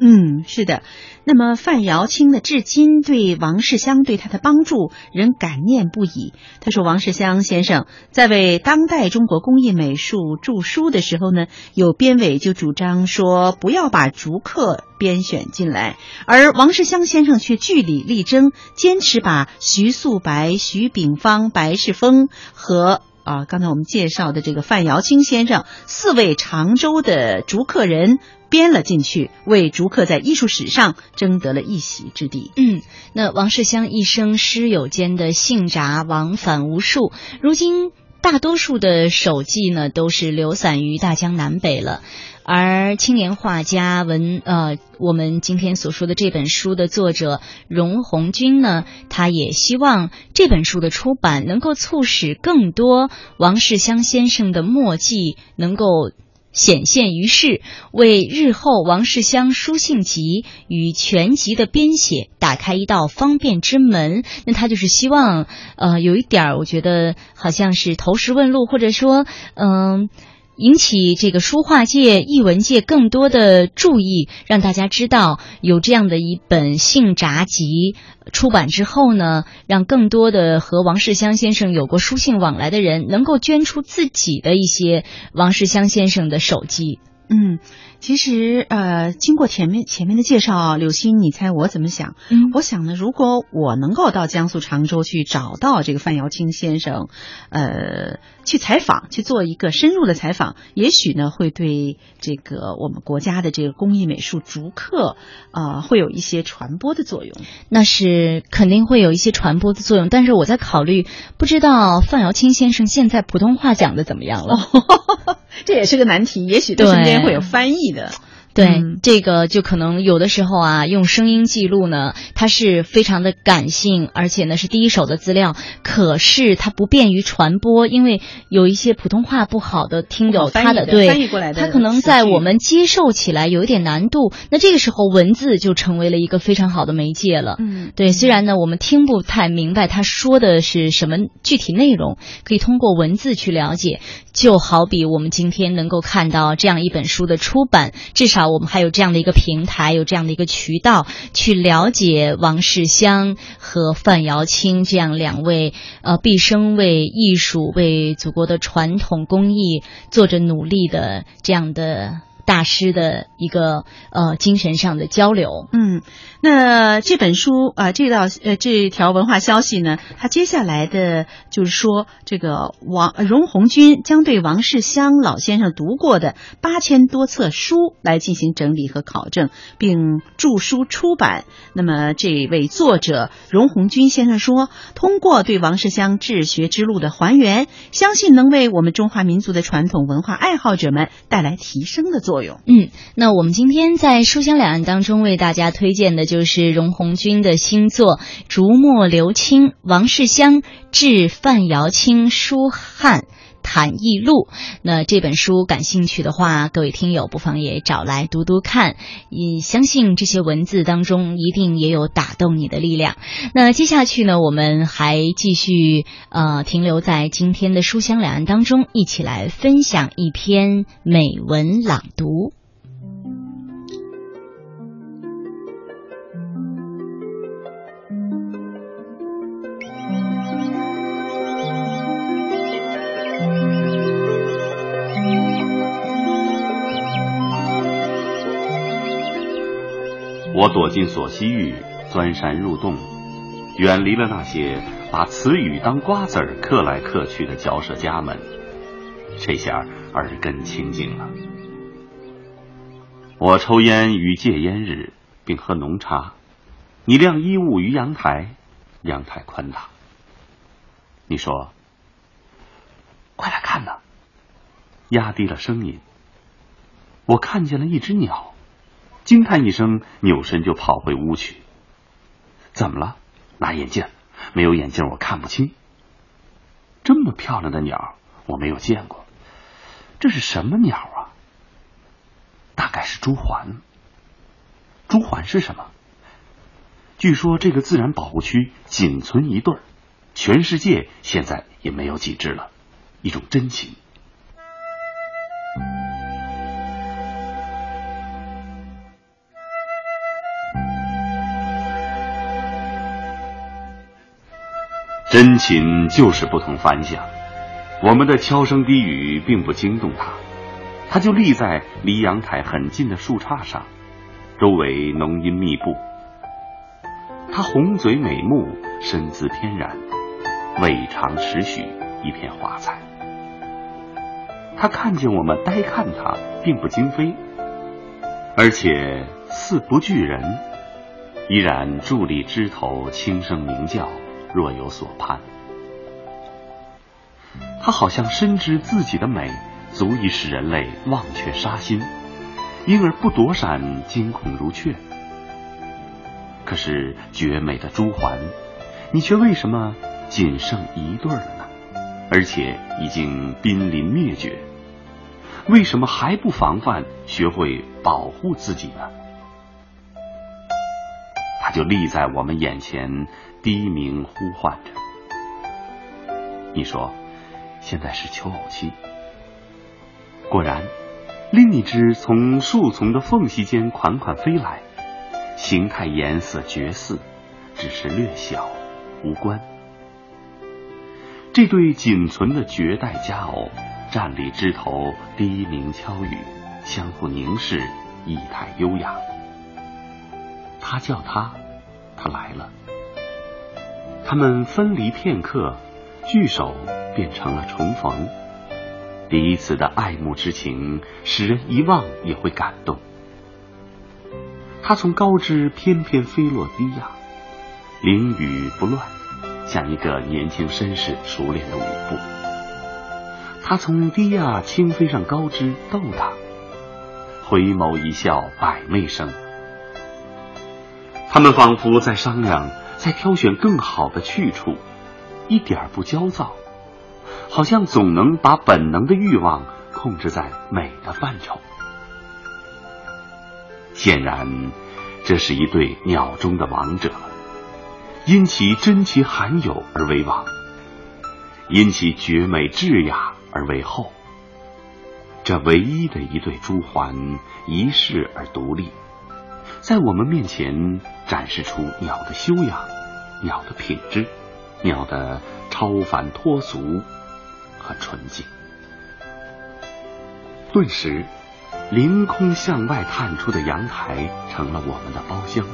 嗯，是的。那么范瑶卿呢，至今对王世襄对他的帮助仍感念不已。他说，王世襄先生在为当代中国工艺美术著书的时候呢，有编委就主张说不要把竹刻编选进来，而王世襄先生却据理力争，坚持把徐素白、徐秉芳、白世峰和。啊，刚才我们介绍的这个范瑶清先生，四位常州的竹刻人编了进去，为竹刻在艺术史上争得了一席之地。嗯，那王世襄一生诗友间的信札往返无数，如今大多数的手迹呢，都是流散于大江南北了。而青年画家文呃，我们今天所说的这本书的作者荣鸿钧呢，他也希望这本书的出版能够促使更多王世襄先生的墨迹能够显现于世，为日后王世襄书信集与全集的编写打开一道方便之门。那他就是希望呃，有一点儿，我觉得好像是投石问路，或者说嗯。引起这个书画界、艺文界更多的注意，让大家知道有这样的一本性札集出版之后呢，让更多的和王世襄先生有过书信往来的人能够捐出自己的一些王世襄先生的手机。嗯。其实，呃，经过前面前面的介绍，柳鑫，你猜我怎么想？嗯，我想呢，如果我能够到江苏常州去找到这个范瑶青先生，呃，去采访，去做一个深入的采访，也许呢，会对这个我们国家的这个工艺美术竹刻，啊，会有一些传播的作用。那是肯定会有一些传播的作用，但是我在考虑，不知道范瑶青先生现在普通话讲的怎么样了？这也是个难题，也许他身边会有翻译。的。对，这个就可能有的时候啊，用声音记录呢，它是非常的感性，而且呢是第一手的资料，可是它不便于传播，因为有一些普通话不好的听友，他的对，翻译过来的，他可能在我们接受起来有一点难度。那这个时候，文字就成为了一个非常好的媒介了。嗯，对，虽然呢我们听不太明白他说的是什么具体内容，可以通过文字去了解。就好比我们今天能够看到这样一本书的出版，至少。我们还有这样的一个平台，有这样的一个渠道，去了解王世襄和范瑶青这样两位呃毕生为艺术、为祖国的传统工艺做着努力的这样的大师的一个呃精神上的交流。嗯，那这本书啊，这道呃这条文化消息呢，它接下来的就是说，这个王荣鸿钧将对王世襄老先生读过的八千多册书来进行整理和考证，并著书出版。那么这位作者荣鸿钧先生说，通过对王世襄治学之路的还原，相信能为我们中华民族的传统文化爱好者们带来提升的作用。嗯，那我们今天在书香两岸当中为大家推荐的就是荣红军的新作《竹墨流清：王世襄致范瑶卿书汉谈艺录》。那这本书感兴趣的话，各位听友不妨也找来读读看，也相信这些文字当中一定也有打动你的力量。那接下去呢，我们还继续呃停留在今天的书香两岸当中，一起来分享一篇美文朗读。我躲进锁西域，钻山入洞，远离了那些把词语当瓜子儿嗑来嗑去的嚼舌家们。这下耳根清净了。我抽烟于戒烟日，并喝浓茶。你晾衣物于阳台，阳台宽大。你说：“快来看呐！”压低了声音。我看见了一只鸟。惊叹一声，扭身就跑回屋去。怎么了？拿眼镜？没有眼镜，我看不清。这么漂亮的鸟，我没有见过。这是什么鸟啊？大概是朱鹮。朱鹮是什么？据说这个自然保护区仅存一对儿，全世界现在也没有几只了。一种真情。真情就是不同凡响。我们的悄声低语并不惊动他，他就立在离阳台很近的树杈上，周围浓荫密布。他红嘴美目，身姿翩然，尾长尺许，一片华彩。他看见我们呆看他，并不惊飞，而且似不惧人，依然伫立枝头，轻声鸣叫。若有所盼，他好像深知自己的美足以使人类忘却杀心，因而不躲闪，惊恐如雀。可是绝美的朱鹮，你却为什么仅剩一对了呢？而且已经濒临灭绝，为什么还不防范，学会保护自己呢？他就立在我们眼前。低鸣呼唤着，你说现在是求偶期。果然，另一只从树丛的缝隙间款款飞来，形态颜色绝似，只是略小，无关。这对仅存的绝代佳偶站立枝头，低鸣悄语，相互凝视，仪态优雅。他叫他，他来了。他们分离片刻，聚首变成了重逢。彼此的爱慕之情，使人一望也会感动。他从高枝翩翩飞落低崖，灵雨不乱，像一个年轻绅士熟练的舞步。他从低崖轻飞上高枝，逗他，回眸一笑百媚生。他们仿佛在商量。在挑选更好的去处，一点不焦躁，好像总能把本能的欲望控制在美的范畴。显然，这是一对鸟中的王者，因其珍奇罕有而为王，因其绝美质雅而为后。这唯一的一对朱鹮，一世而独立。在我们面前展示出鸟的修养、鸟的品质、鸟的超凡脱俗和纯净。顿时，凌空向外探出的阳台成了我们的包厢，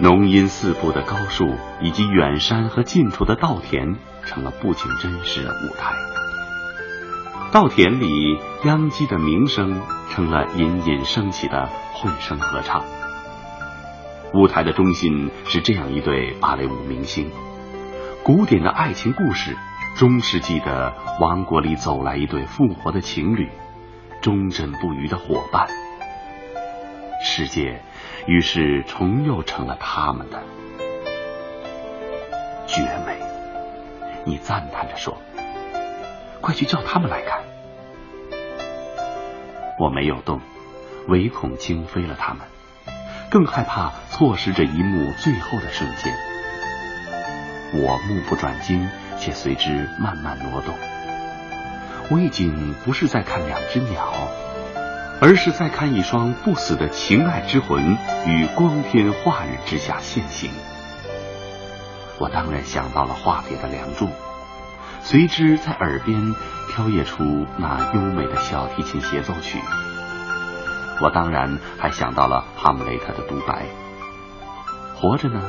浓荫四伏的高树以及远山和近处的稻田成了不仅真实的舞台。稻田里秧鸡的鸣声成了隐隐升起的混声合唱。舞台的中心是这样一对芭蕾舞明星：古典的爱情故事，中世纪的王国里走来一对复活的情侣，忠贞不渝的伙伴。世界于是重又成了他们的绝美。你赞叹着说：“快去叫他们来看。”我没有动，唯恐惊飞了他们。更害怕错失这一幕最后的瞬间。我目不转睛，且随之慢慢挪动。我已经不是在看两只鸟，而是在看一双不死的情爱之魂于光天化日之下现形。我当然想到了画里的梁祝，随之在耳边飘曳出那优美的小提琴协奏曲。我当然还想到了哈姆雷特的独白：活着呢，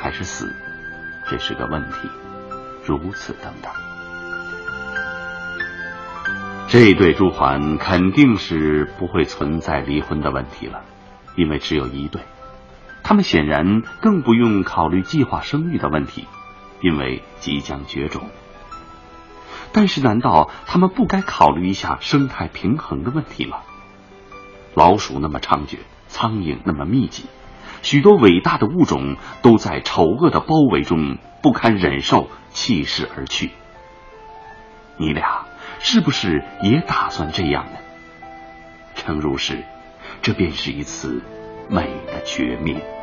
还是死？这是个问题。如此等等，这对朱鹮肯定是不会存在离婚的问题了，因为只有一对。他们显然更不用考虑计划生育的问题，因为即将绝种。但是，难道他们不该考虑一下生态平衡的问题吗？老鼠那么猖獗，苍蝇那么密集，许多伟大的物种都在丑恶的包围中不堪忍受，弃世而去。你俩是不是也打算这样呢？诚如是，这便是一次美的绝灭。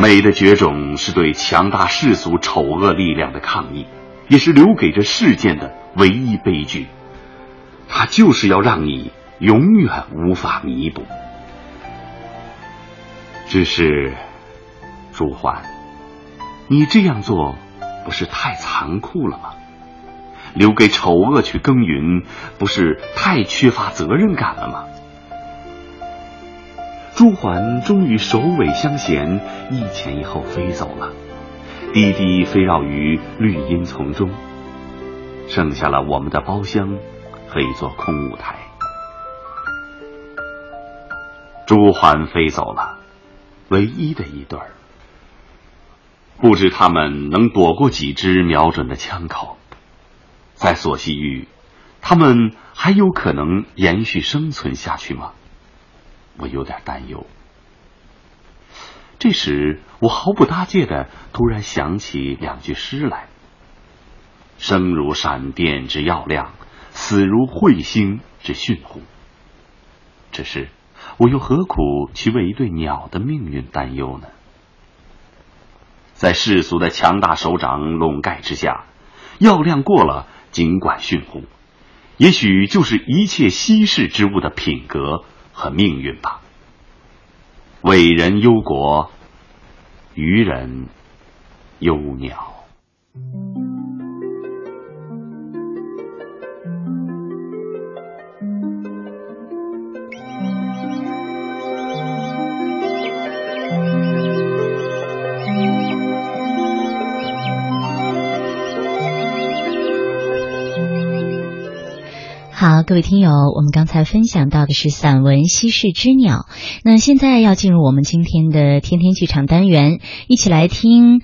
美的绝种是对强大世俗丑恶力量的抗议，也是留给这世间的唯一悲剧。它就是要让你永远无法弥补。只是，朱焕，你这样做不是太残酷了吗？留给丑恶去耕耘，不是太缺乏责任感了吗？朱鹮终于首尾相衔，一前一后飞走了，滴滴飞绕于绿荫丛中，剩下了我们的包厢。和一座空舞台，朱鹮飞走了，唯一的一对儿。不知他们能躲过几支瞄准的枪口，在索西域，他们还有可能延续生存下去吗？我有点担忧。这时，我毫不搭界的突然想起两句诗来：“生如闪电之耀亮。”死如彗星之迅乎？只是我又何苦去为一对鸟的命运担忧呢？在世俗的强大手掌笼盖之下，耀亮过了，尽管迅乎，也许就是一切稀世之物的品格和命运吧。伟人忧国，愚人忧鸟。好，各位听友，我们刚才分享到的是散文《稀世之鸟》。那现在要进入我们今天的天天剧场单元，一起来听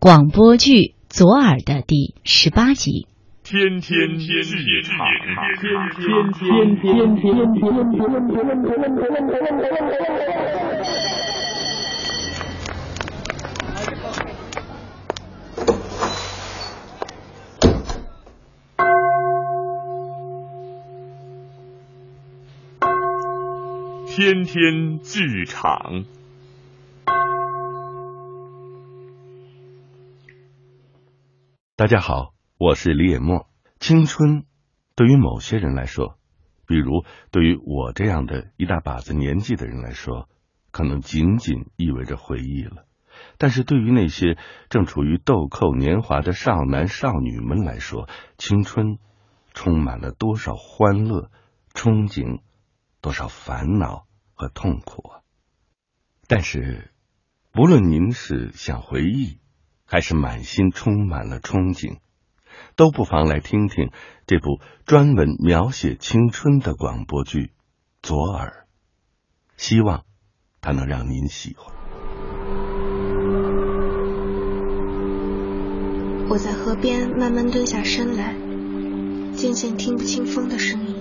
广播剧《左耳》的第十八集。天天剧场，天天天天天。天天天天剧场，大家好，我是李野墨。青春对于某些人来说，比如对于我这样的一大把子年纪的人来说，可能仅仅意味着回忆了；但是对于那些正处于豆蔻年华的少男少女们来说，青春充满了多少欢乐、憧憬，多少烦恼和痛苦啊！但是，不论您是想回忆，还是满心充满了憧憬，都不妨来听听这部专门描写青春的广播剧《左耳》，希望它能让您喜欢。我在河边慢慢蹲下身来，渐渐听不清风的声音。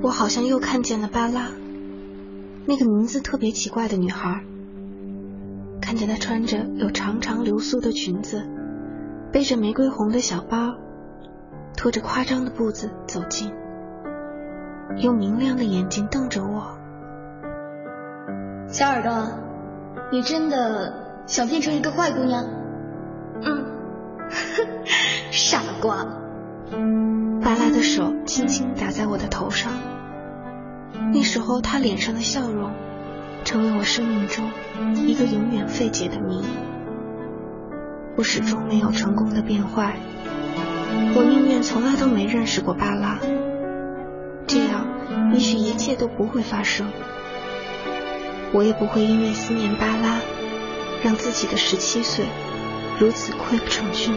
我好像又看见了巴拉，那个名字特别奇怪的女孩。看见她穿着有长长流苏的裙子，背着玫瑰红的小包，拖着夸张的步子走近，用明亮的眼睛瞪着我。小耳朵，你真的想变成一个坏姑娘？嗯，傻瓜。巴拉的手轻轻打在我的头上，那时候他脸上的笑容，成为我生命中一个永远费解的谜。我始终没有成功的变坏，我宁愿从来都没认识过巴拉，这样也许一切都不会发生，我也不会因为思念巴拉，让自己的十七岁。如此溃不成军。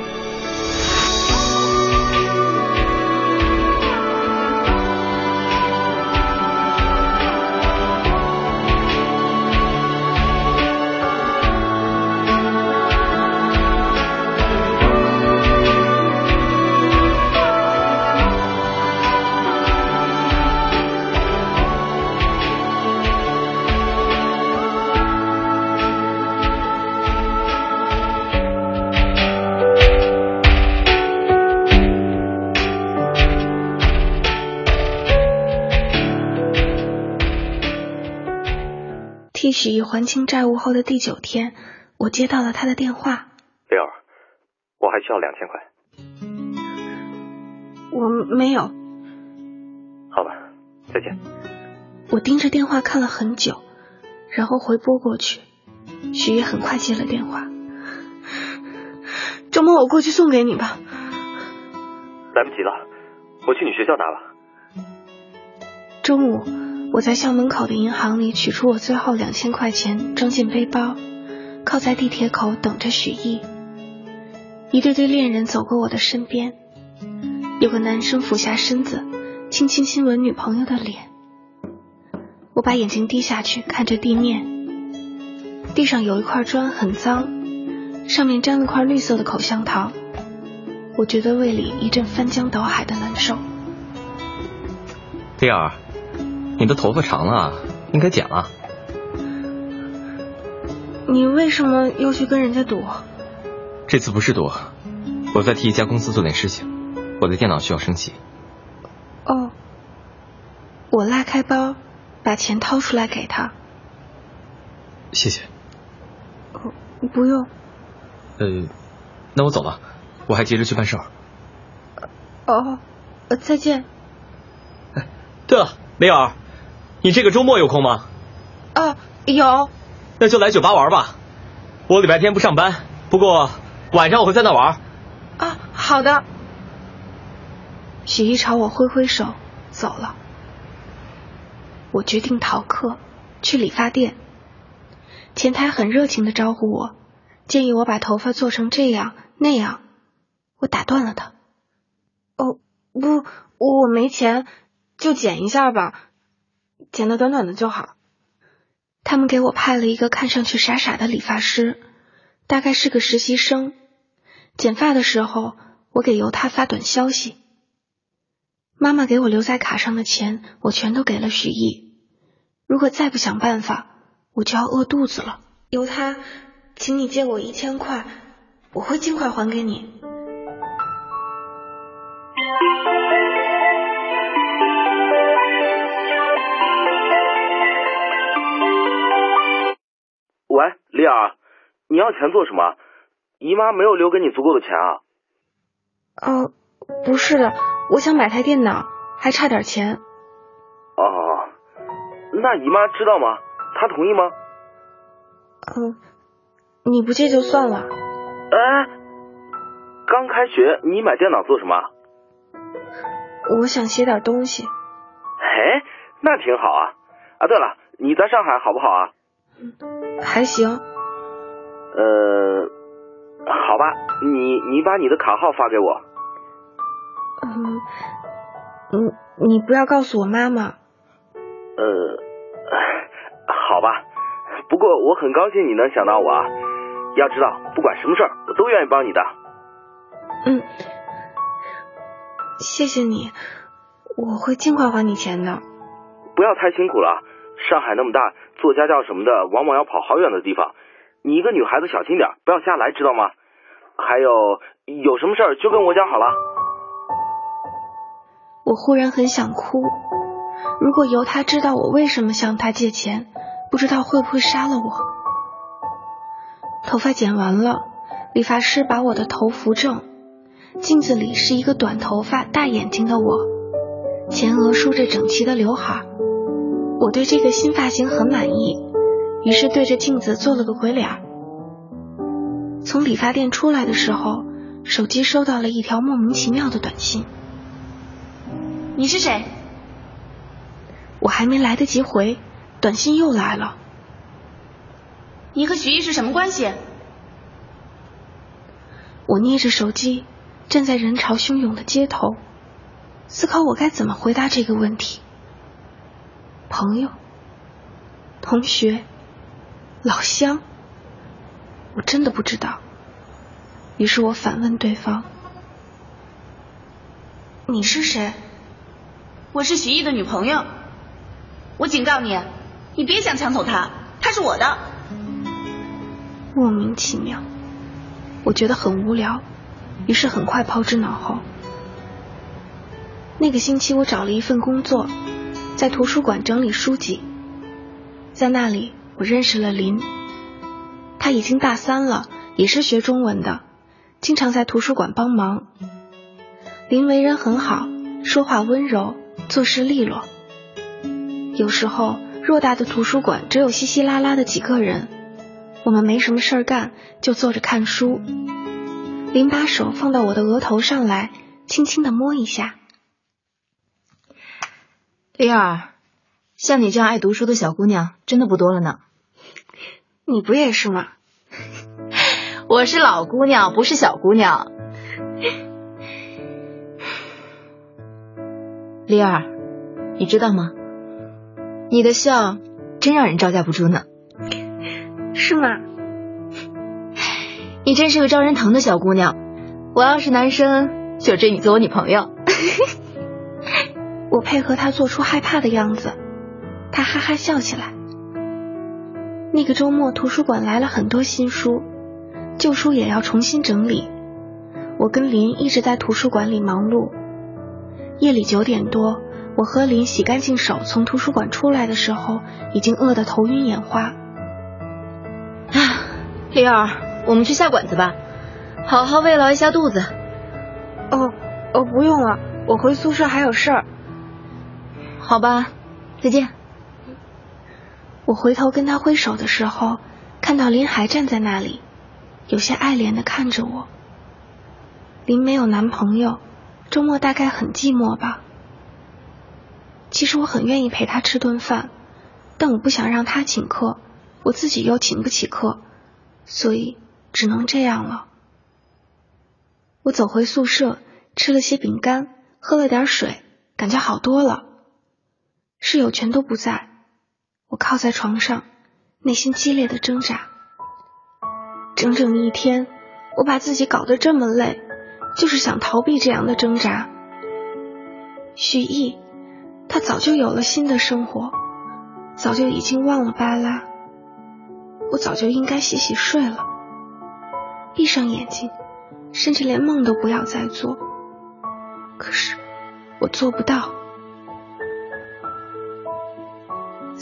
替许毅还清债务后的第九天，我接到了他的电话。贝尔，我还需要两千块。我没有。好吧，再见。我盯着电话看了很久，然后回拨过去。许毅很快接了电话。周末我过去送给你吧。来不及了，我去你学校拿了。中午。我在校门口的银行里取出我最后两千块钱，装进背包，靠在地铁口等着许毅。一对对恋人走过我的身边，有个男生俯下身子，轻轻亲吻女朋友的脸。我把眼睛低下去看着地面，地上有一块砖很脏，上面沾了块绿色的口香糖。我觉得胃里一阵翻江倒海的难受。第二。你的头发长了，应该剪了。你为什么又去跟人家赌？这次不是赌，我在替一家公司做点事情，我的电脑需要升级。哦，我拉开包，把钱掏出来给他。谢谢。哦，不用。呃，那我走了，我还急着去办事儿。哦，再见。哎，对了，雷尔。你这个周末有空吗？啊，有。那就来酒吧玩吧。我礼拜天不上班，不过晚上我会在那玩。啊，好的。许一朝我挥挥手走了。我决定逃课，去理发店。前台很热情的招呼我，建议我把头发做成这样那样。我打断了他。哦，不，我没钱，就剪一下吧。剪的短短的就好。他们给我派了一个看上去傻傻的理发师，大概是个实习生。剪发的时候，我给由他发短消息。妈妈给我留在卡上的钱，我全都给了许毅。如果再不想办法，我就要饿肚子了。由他，请你借我一千块，我会尽快还给你。丽儿，你要钱做什么？姨妈没有留给你足够的钱啊。哦，不是的，我想买台电脑，还差点钱。哦，那姨妈知道吗？她同意吗？嗯，你不借就算了。哎，刚开学你买电脑做什么？我想写点东西。哎，那挺好啊！啊，对了，你在上海好不好啊？还行。呃，好吧，你你把你的卡号发给我。嗯，你你不要告诉我妈妈。呃，好吧，不过我很高兴你能想到我啊。要知道，不管什么事儿，我都愿意帮你的。嗯，谢谢你，我会尽快还你钱的。不要太辛苦了，上海那么大，做家教什么的，往往要跑好远的地方。你一个女孩子小心点，不要瞎来，知道吗？还有，有什么事儿就跟我讲好了。我忽然很想哭。如果由他知道我为什么向他借钱，不知道会不会杀了我。头发剪完了，理发师把我的头扶正，镜子里是一个短头发、大眼睛的我，前额梳着整齐的刘海。我对这个新发型很满意，于是对着镜子做了个鬼脸。从理发店出来的时候，手机收到了一条莫名其妙的短信。你是谁？我还没来得及回，短信又来了。你和徐艺是什么关系？我捏着手机，站在人潮汹涌的街头，思考我该怎么回答这个问题。朋友、同学、老乡，我真的不知道。于是我反问对方：“你是谁？”我是徐艺的女朋友。我警告你，你别想抢走她，她是我的。莫名其妙，我觉得很无聊，于是很快抛之脑后。那个星期，我找了一份工作，在图书馆整理书籍。在那里，我认识了林，他已经大三了，也是学中文的，经常在图书馆帮忙。林为人很好，说话温柔，做事利落。有时候，偌大的图书馆只有稀稀拉拉的几个人。我们没什么事儿干，就坐着看书。林把手放到我的额头上来，轻轻的摸一下。丽儿，像你这样爱读书的小姑娘真的不多了呢。你不也是吗？我是老姑娘，不是小姑娘。丽儿，你知道吗？你的笑真让人招架不住呢。是吗？你真是个招人疼的小姑娘。我要是男生，就追你做我女朋友。我配合他做出害怕的样子，他哈哈笑起来。那个周末，图书馆来了很多新书，旧书也要重新整理。我跟林一直在图书馆里忙碌。夜里九点多，我和林洗干净手从图书馆出来的时候，已经饿得头晕眼花。啊丽儿，我们去下馆子吧，好好慰劳一下肚子。哦哦，不用了，我回宿舍还有事儿。好吧，再见。我回头跟他挥手的时候，看到林还站在那里，有些爱怜的看着我。林没有男朋友，周末大概很寂寞吧。其实我很愿意陪他吃顿饭，但我不想让他请客，我自己又请不起客。所以只能这样了。我走回宿舍，吃了些饼干，喝了点水，感觉好多了。室友全都不在，我靠在床上，内心激烈的挣扎。整整一天，我把自己搞得这么累，就是想逃避这样的挣扎。许毅，他早就有了新的生活，早就已经忘了巴拉。我早就应该洗洗睡了，闭上眼睛，甚至连梦都不要再做。可是我做不到。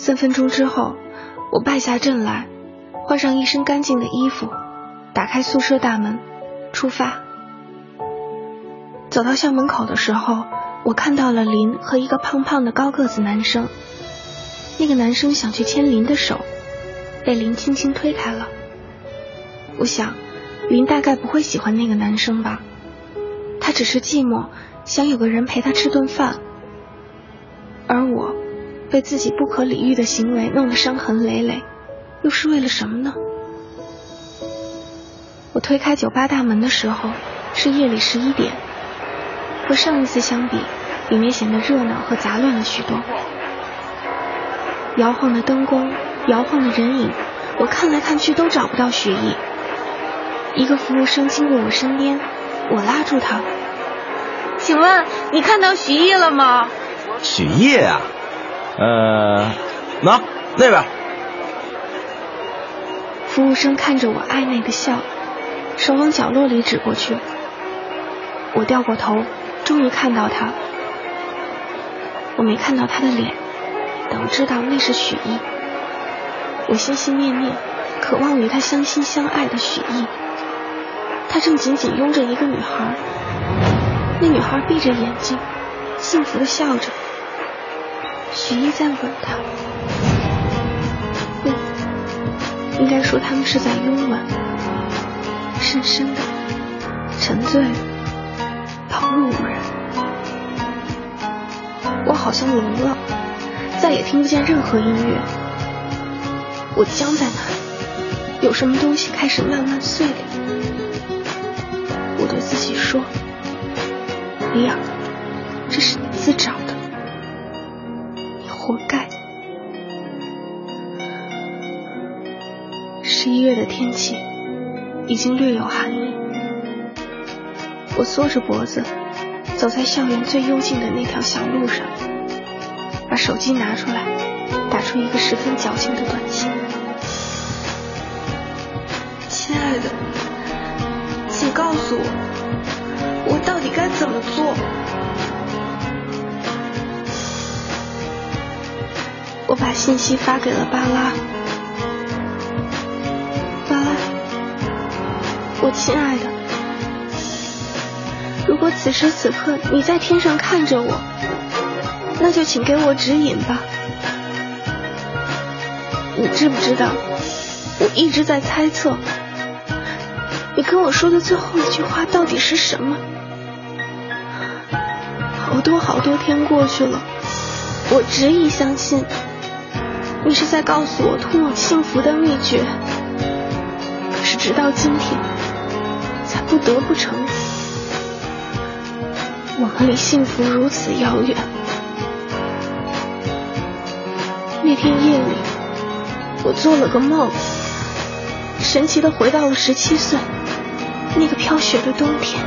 三分钟之后，我败下阵来，换上一身干净的衣服，打开宿舍大门，出发。走到校门口的时候，我看到了林和一个胖胖的高个子男生。那个男生想去牵林的手。被林轻轻推开了。我想，林大概不会喜欢那个男生吧，他只是寂寞，想有个人陪他吃顿饭，而我被自己不可理喻的行为弄得伤痕累累，又是为了什么呢？我推开酒吧大门的时候是夜里十一点，和上一次相比，里面显得热闹和杂乱了许多。摇晃的灯光，摇晃的人影，我看来看去都找不到许毅。一个服务生经过我身边，我拉住他，请问你看到许毅了吗？许毅啊，呃，那那边。服务生看着我暧昧的笑，手往角落里指过去。我掉过头，终于看到他。我没看到他的脸，但我知道那是许毅。我心心念念，渴望与他相亲相爱的许毅。他正紧紧拥着一个女孩，那女孩闭着眼睛，幸福的笑着。许毅在吻她，不，应该说他们是在拥吻，深深的，沉醉旁若无人。我好像聋了，再也听不见任何音乐。我僵在那里，有什么东西开始慢慢碎裂。我对自己说：“李尔，这是你自找的，活该。”十一月的天气已经略有寒意，我缩着脖子走在校园最幽静的那条小路上，把手机拿出来，打出一个十分矫情的短信：“亲爱的。”请告诉我，我到底该怎么做？把信息发给了巴拉。巴拉，我亲爱的，如果此时此刻你在天上看着我，那就请给我指引吧。你知不知道，我一直在猜测。你跟我说的最后一句话到底是什么？好多好多天过去了，我执意相信你是在告诉我通往幸福的秘诀。可是直到今天，才不得不承认，我们离幸福如此遥远。那天夜里，我做了个梦，神奇的回到了十七岁。那个飘雪的冬天，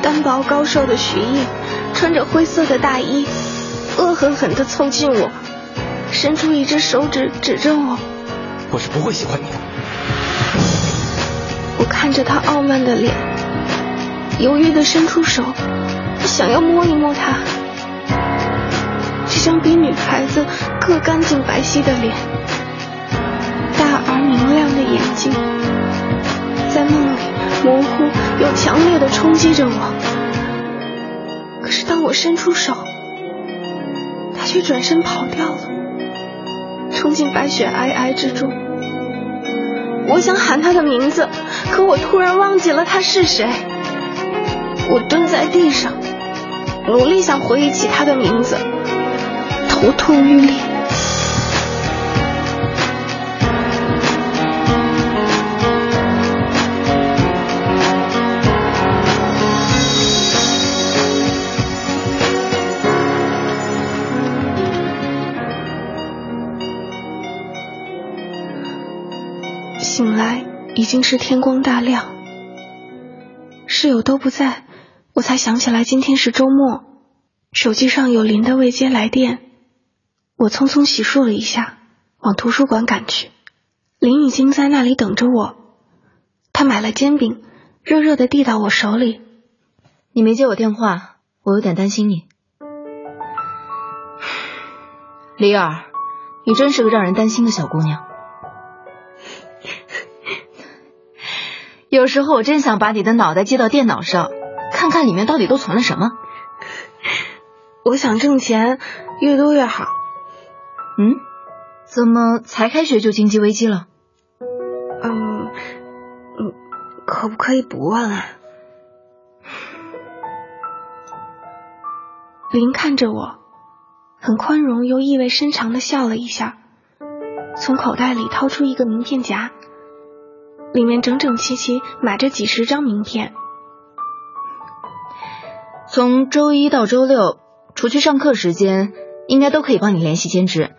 单薄高瘦的徐毅穿着灰色的大衣，恶狠狠地凑近我，伸出一只手指指着我。我是不会喜欢你的。我看着他傲慢的脸，犹豫地伸出手，想要摸一摸他这张比女孩子更干净白皙的脸，大而明亮的眼睛。在梦里，模糊又强烈的冲击着我。可是当我伸出手，他却转身跑掉了，冲进白雪皑皑之中。我想喊他的名字，可我突然忘记了他是谁。我蹲在地上，努力想回忆起他的名字，头痛欲裂。经是天光大亮，室友都不在，我才想起来今天是周末。手机上有林的未接来电，我匆匆洗漱了一下，往图书馆赶去。林已经在那里等着我，他买了煎饼，热热的递到我手里。你没接我电话，我有点担心你。李尔，你真是个让人担心的小姑娘。有时候我真想把你的脑袋接到电脑上，看看里面到底都存了什么。我想挣钱，越多越好。嗯？怎么才开学就经济危机了？嗯嗯，可不可以不问啊？林看着我，很宽容又意味深长的笑了一下，从口袋里掏出一个名片夹，里面整整齐齐码着几十张名片。从周一到周六，除去上课时间，应该都可以帮你联系兼职。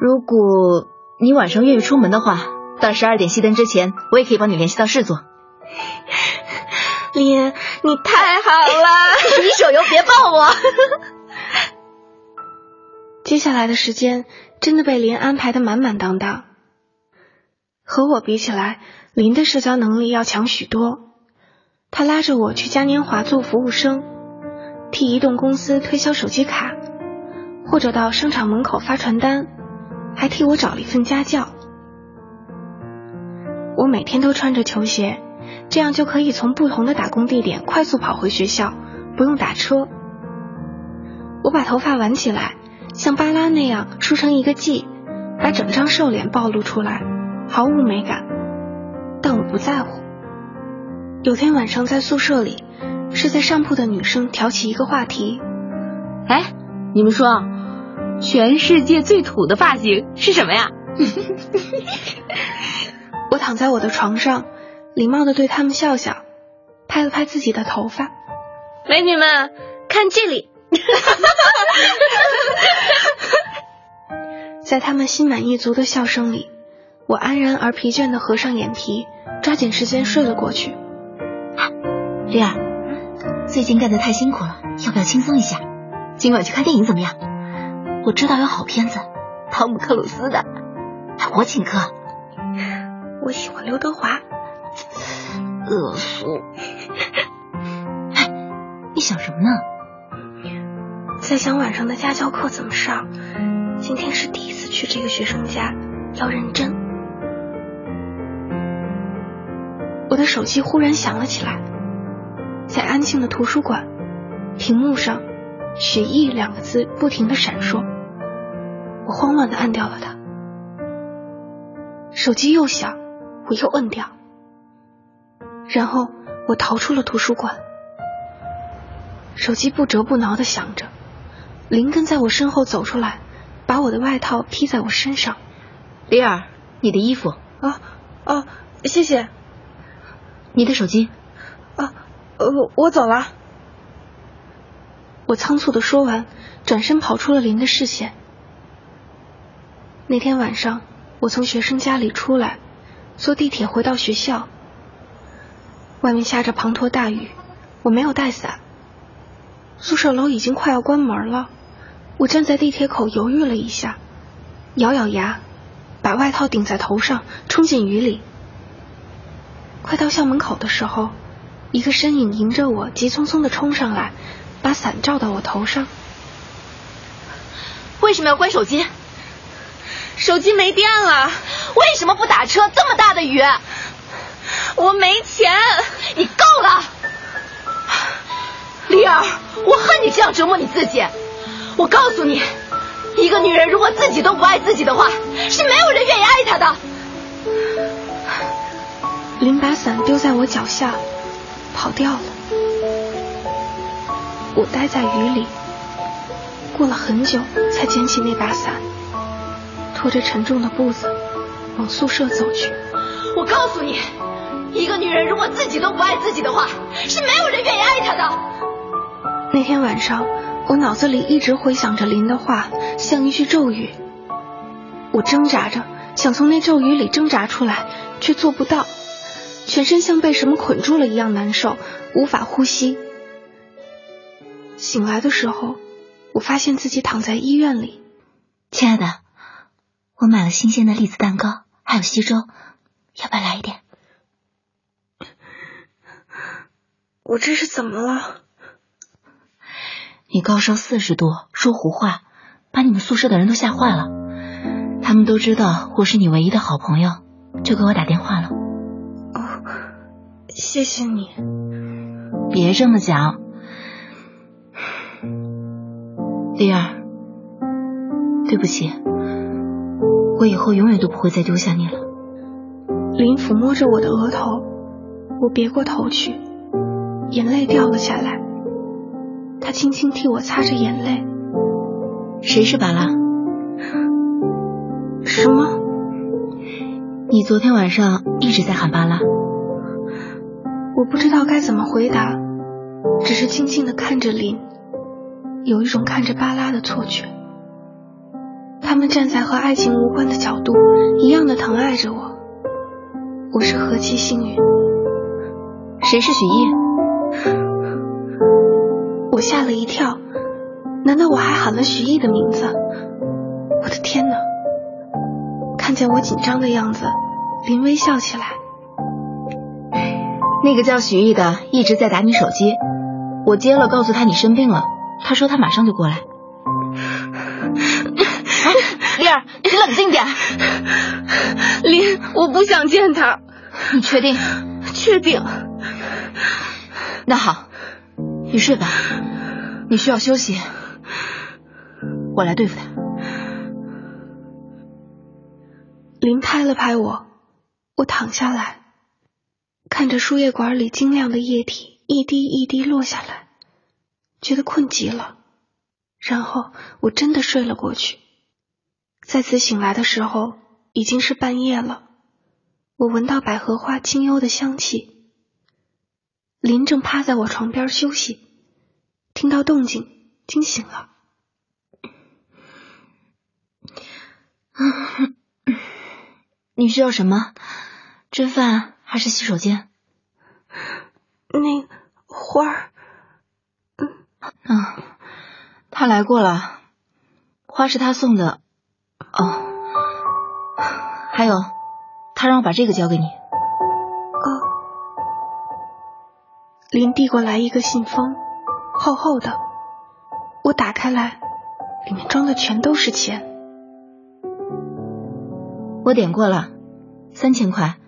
如果你晚上愿意出门的话，到十二点熄灯之前，我也可以帮你联系到事做。林，你太好了！你手游别抱我。接下来的时间真的被林安排的满满当当。和我比起来，林的社交能力要强许多。他拉着我去嘉年华做服务生，替移动公司推销手机卡，或者到商场门口发传单，还替我找了一份家教。我每天都穿着球鞋，这样就可以从不同的打工地点快速跑回学校，不用打车。我把头发挽起来，像巴拉那样梳成一个髻，把整张瘦脸暴露出来，毫无美感，但我不在乎。有天晚上在宿舍里，睡在上铺的女生挑起一个话题：“哎，你们说，全世界最土的发型是什么呀？” 我躺在我的床上，礼貌的对他们笑笑，拍了拍自己的头发：“美女们，看这里！” 在他们心满意足的笑声里，我安然而疲倦的合上眼皮，抓紧时间睡了过去。丽儿，最近干的太辛苦了，要不要轻松一下？今晚去看电影怎么样？我知道有好片子，汤姆克鲁斯的，我请客。我喜欢刘德华。恶俗。哎，你想什么呢？在想晚上的家教课怎么上。今天是第一次去这个学生家，要认真。我的手机忽然响了起来。在安静的图书馆，屏幕上“学艺”两个字不停的闪烁，我慌乱的按掉了它。手机又响，我又摁掉，然后我逃出了图书馆。手机不折不挠的响着，林根在我身后走出来，把我的外套披在我身上。李尔，你的衣服。啊啊，谢谢。你的手机。啊呃，我走了。我仓促的说完，转身跑出了林的视线。那天晚上，我从学生家里出来，坐地铁回到学校。外面下着滂沱大雨，我没有带伞。宿舍楼已经快要关门了，我站在地铁口犹豫了一下，咬咬牙，把外套顶在头上，冲进雨里。快到校门口的时候。一个身影迎着我，急匆匆的冲上来，把伞罩到我头上。为什么要关手机？手机没电了。为什么不打车？这么大的雨，我没钱。你够了，丽儿，我恨你这样折磨你自己。我告诉你，一个女人如果自己都不爱自己的话，是没有人愿意爱她的。林把伞丢在我脚下。跑掉了，我待在雨里，过了很久才捡起那把伞，拖着沉重的步子往宿舍走去。我告诉你，一个女人如果自己都不爱自己的话，是没有人愿意爱她的。那天晚上，我脑子里一直回想着林的话，像一句咒语。我挣扎着想从那咒语里挣扎出来，却做不到。全身像被什么捆住了一样难受，无法呼吸。醒来的时候，我发现自己躺在医院里。亲爱的，我买了新鲜的栗子蛋糕，还有稀粥，要不要来一点？我这是怎么了？你高烧四十度，说胡话，把你们宿舍的人都吓坏了。他们都知道我是你唯一的好朋友，就给我打电话了。谢谢你，别这么讲，丽儿，对不起，我以后永远都不会再丢下你了。林抚摸着我的额头，我别过头去，眼泪掉了下来。他轻轻替我擦着眼泪。谁是巴拉？什么？你昨天晚上一直在喊巴拉。我不知道该怎么回答，只是静静的看着林，有一种看着巴拉的错觉。他们站在和爱情无关的角度，一样的疼爱着我。我是何其幸运！谁是许烨？我吓了一跳，难道我还喊了许烨的名字？我的天哪！看见我紧张的样子，林微笑起来。那个叫许毅的一直在打你手机，我接了，告诉他你生病了，他说他马上就过来。丽儿，你冷静点。林，我不想见他。你确定？确定。那好，你睡吧。你需要休息，我来对付他。林拍了拍我，我躺下来，看着输液管里晶亮的液体一滴一滴落下来，觉得困极了。然后我真的睡了过去。再次醒来的时候，已经是半夜了。我闻到百合花清幽的香气。林正趴在我床边休息，听到动静，惊醒了。你需要什么？吃饭还是洗手间？那花儿，嗯，啊，他来过了，花是他送的。哦，还有，他让我把这个交给你。哦，林递过来一个信封，厚厚的。我打开来，里面装的全都是钱。我点过了，三千块。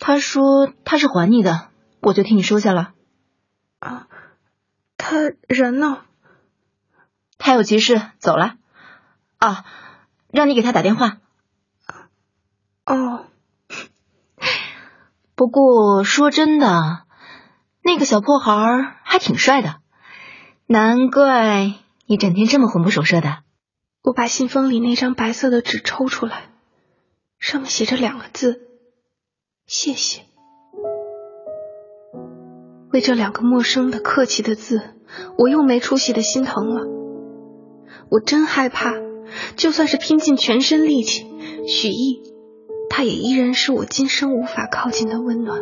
他说他是还你的，我就替你收下了。啊，他人呢？他有急事走了。啊。让你给他打电话。哦，不过说真的，那个小破孩还挺帅的，难怪你整天这么魂不守舍的。我把信封里那张白色的纸抽出来，上面写着两个字：谢谢。为这两个陌生的、客气的字，我又没出息的心疼了。我真害怕。就算是拼尽全身力气，许毅，他也依然是我今生无法靠近的温暖。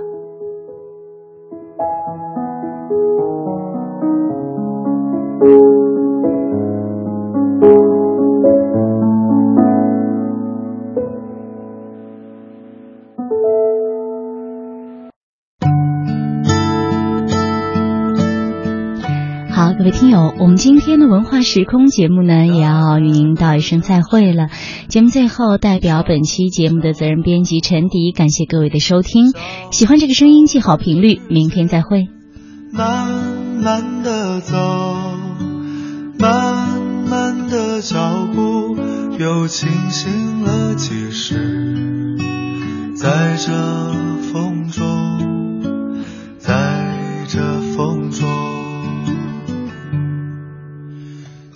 各位听友，我们今天的文化时空节目呢，也要与您道一声再会了。节目最后，代表本期节目的责任编辑陈迪，感谢各位的收听。喜欢这个声音，记好频率，明天再会。慢慢的走，慢慢的脚步，又清醒了几时？在这风中，在这风中。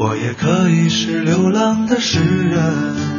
我也可以是流浪的诗人。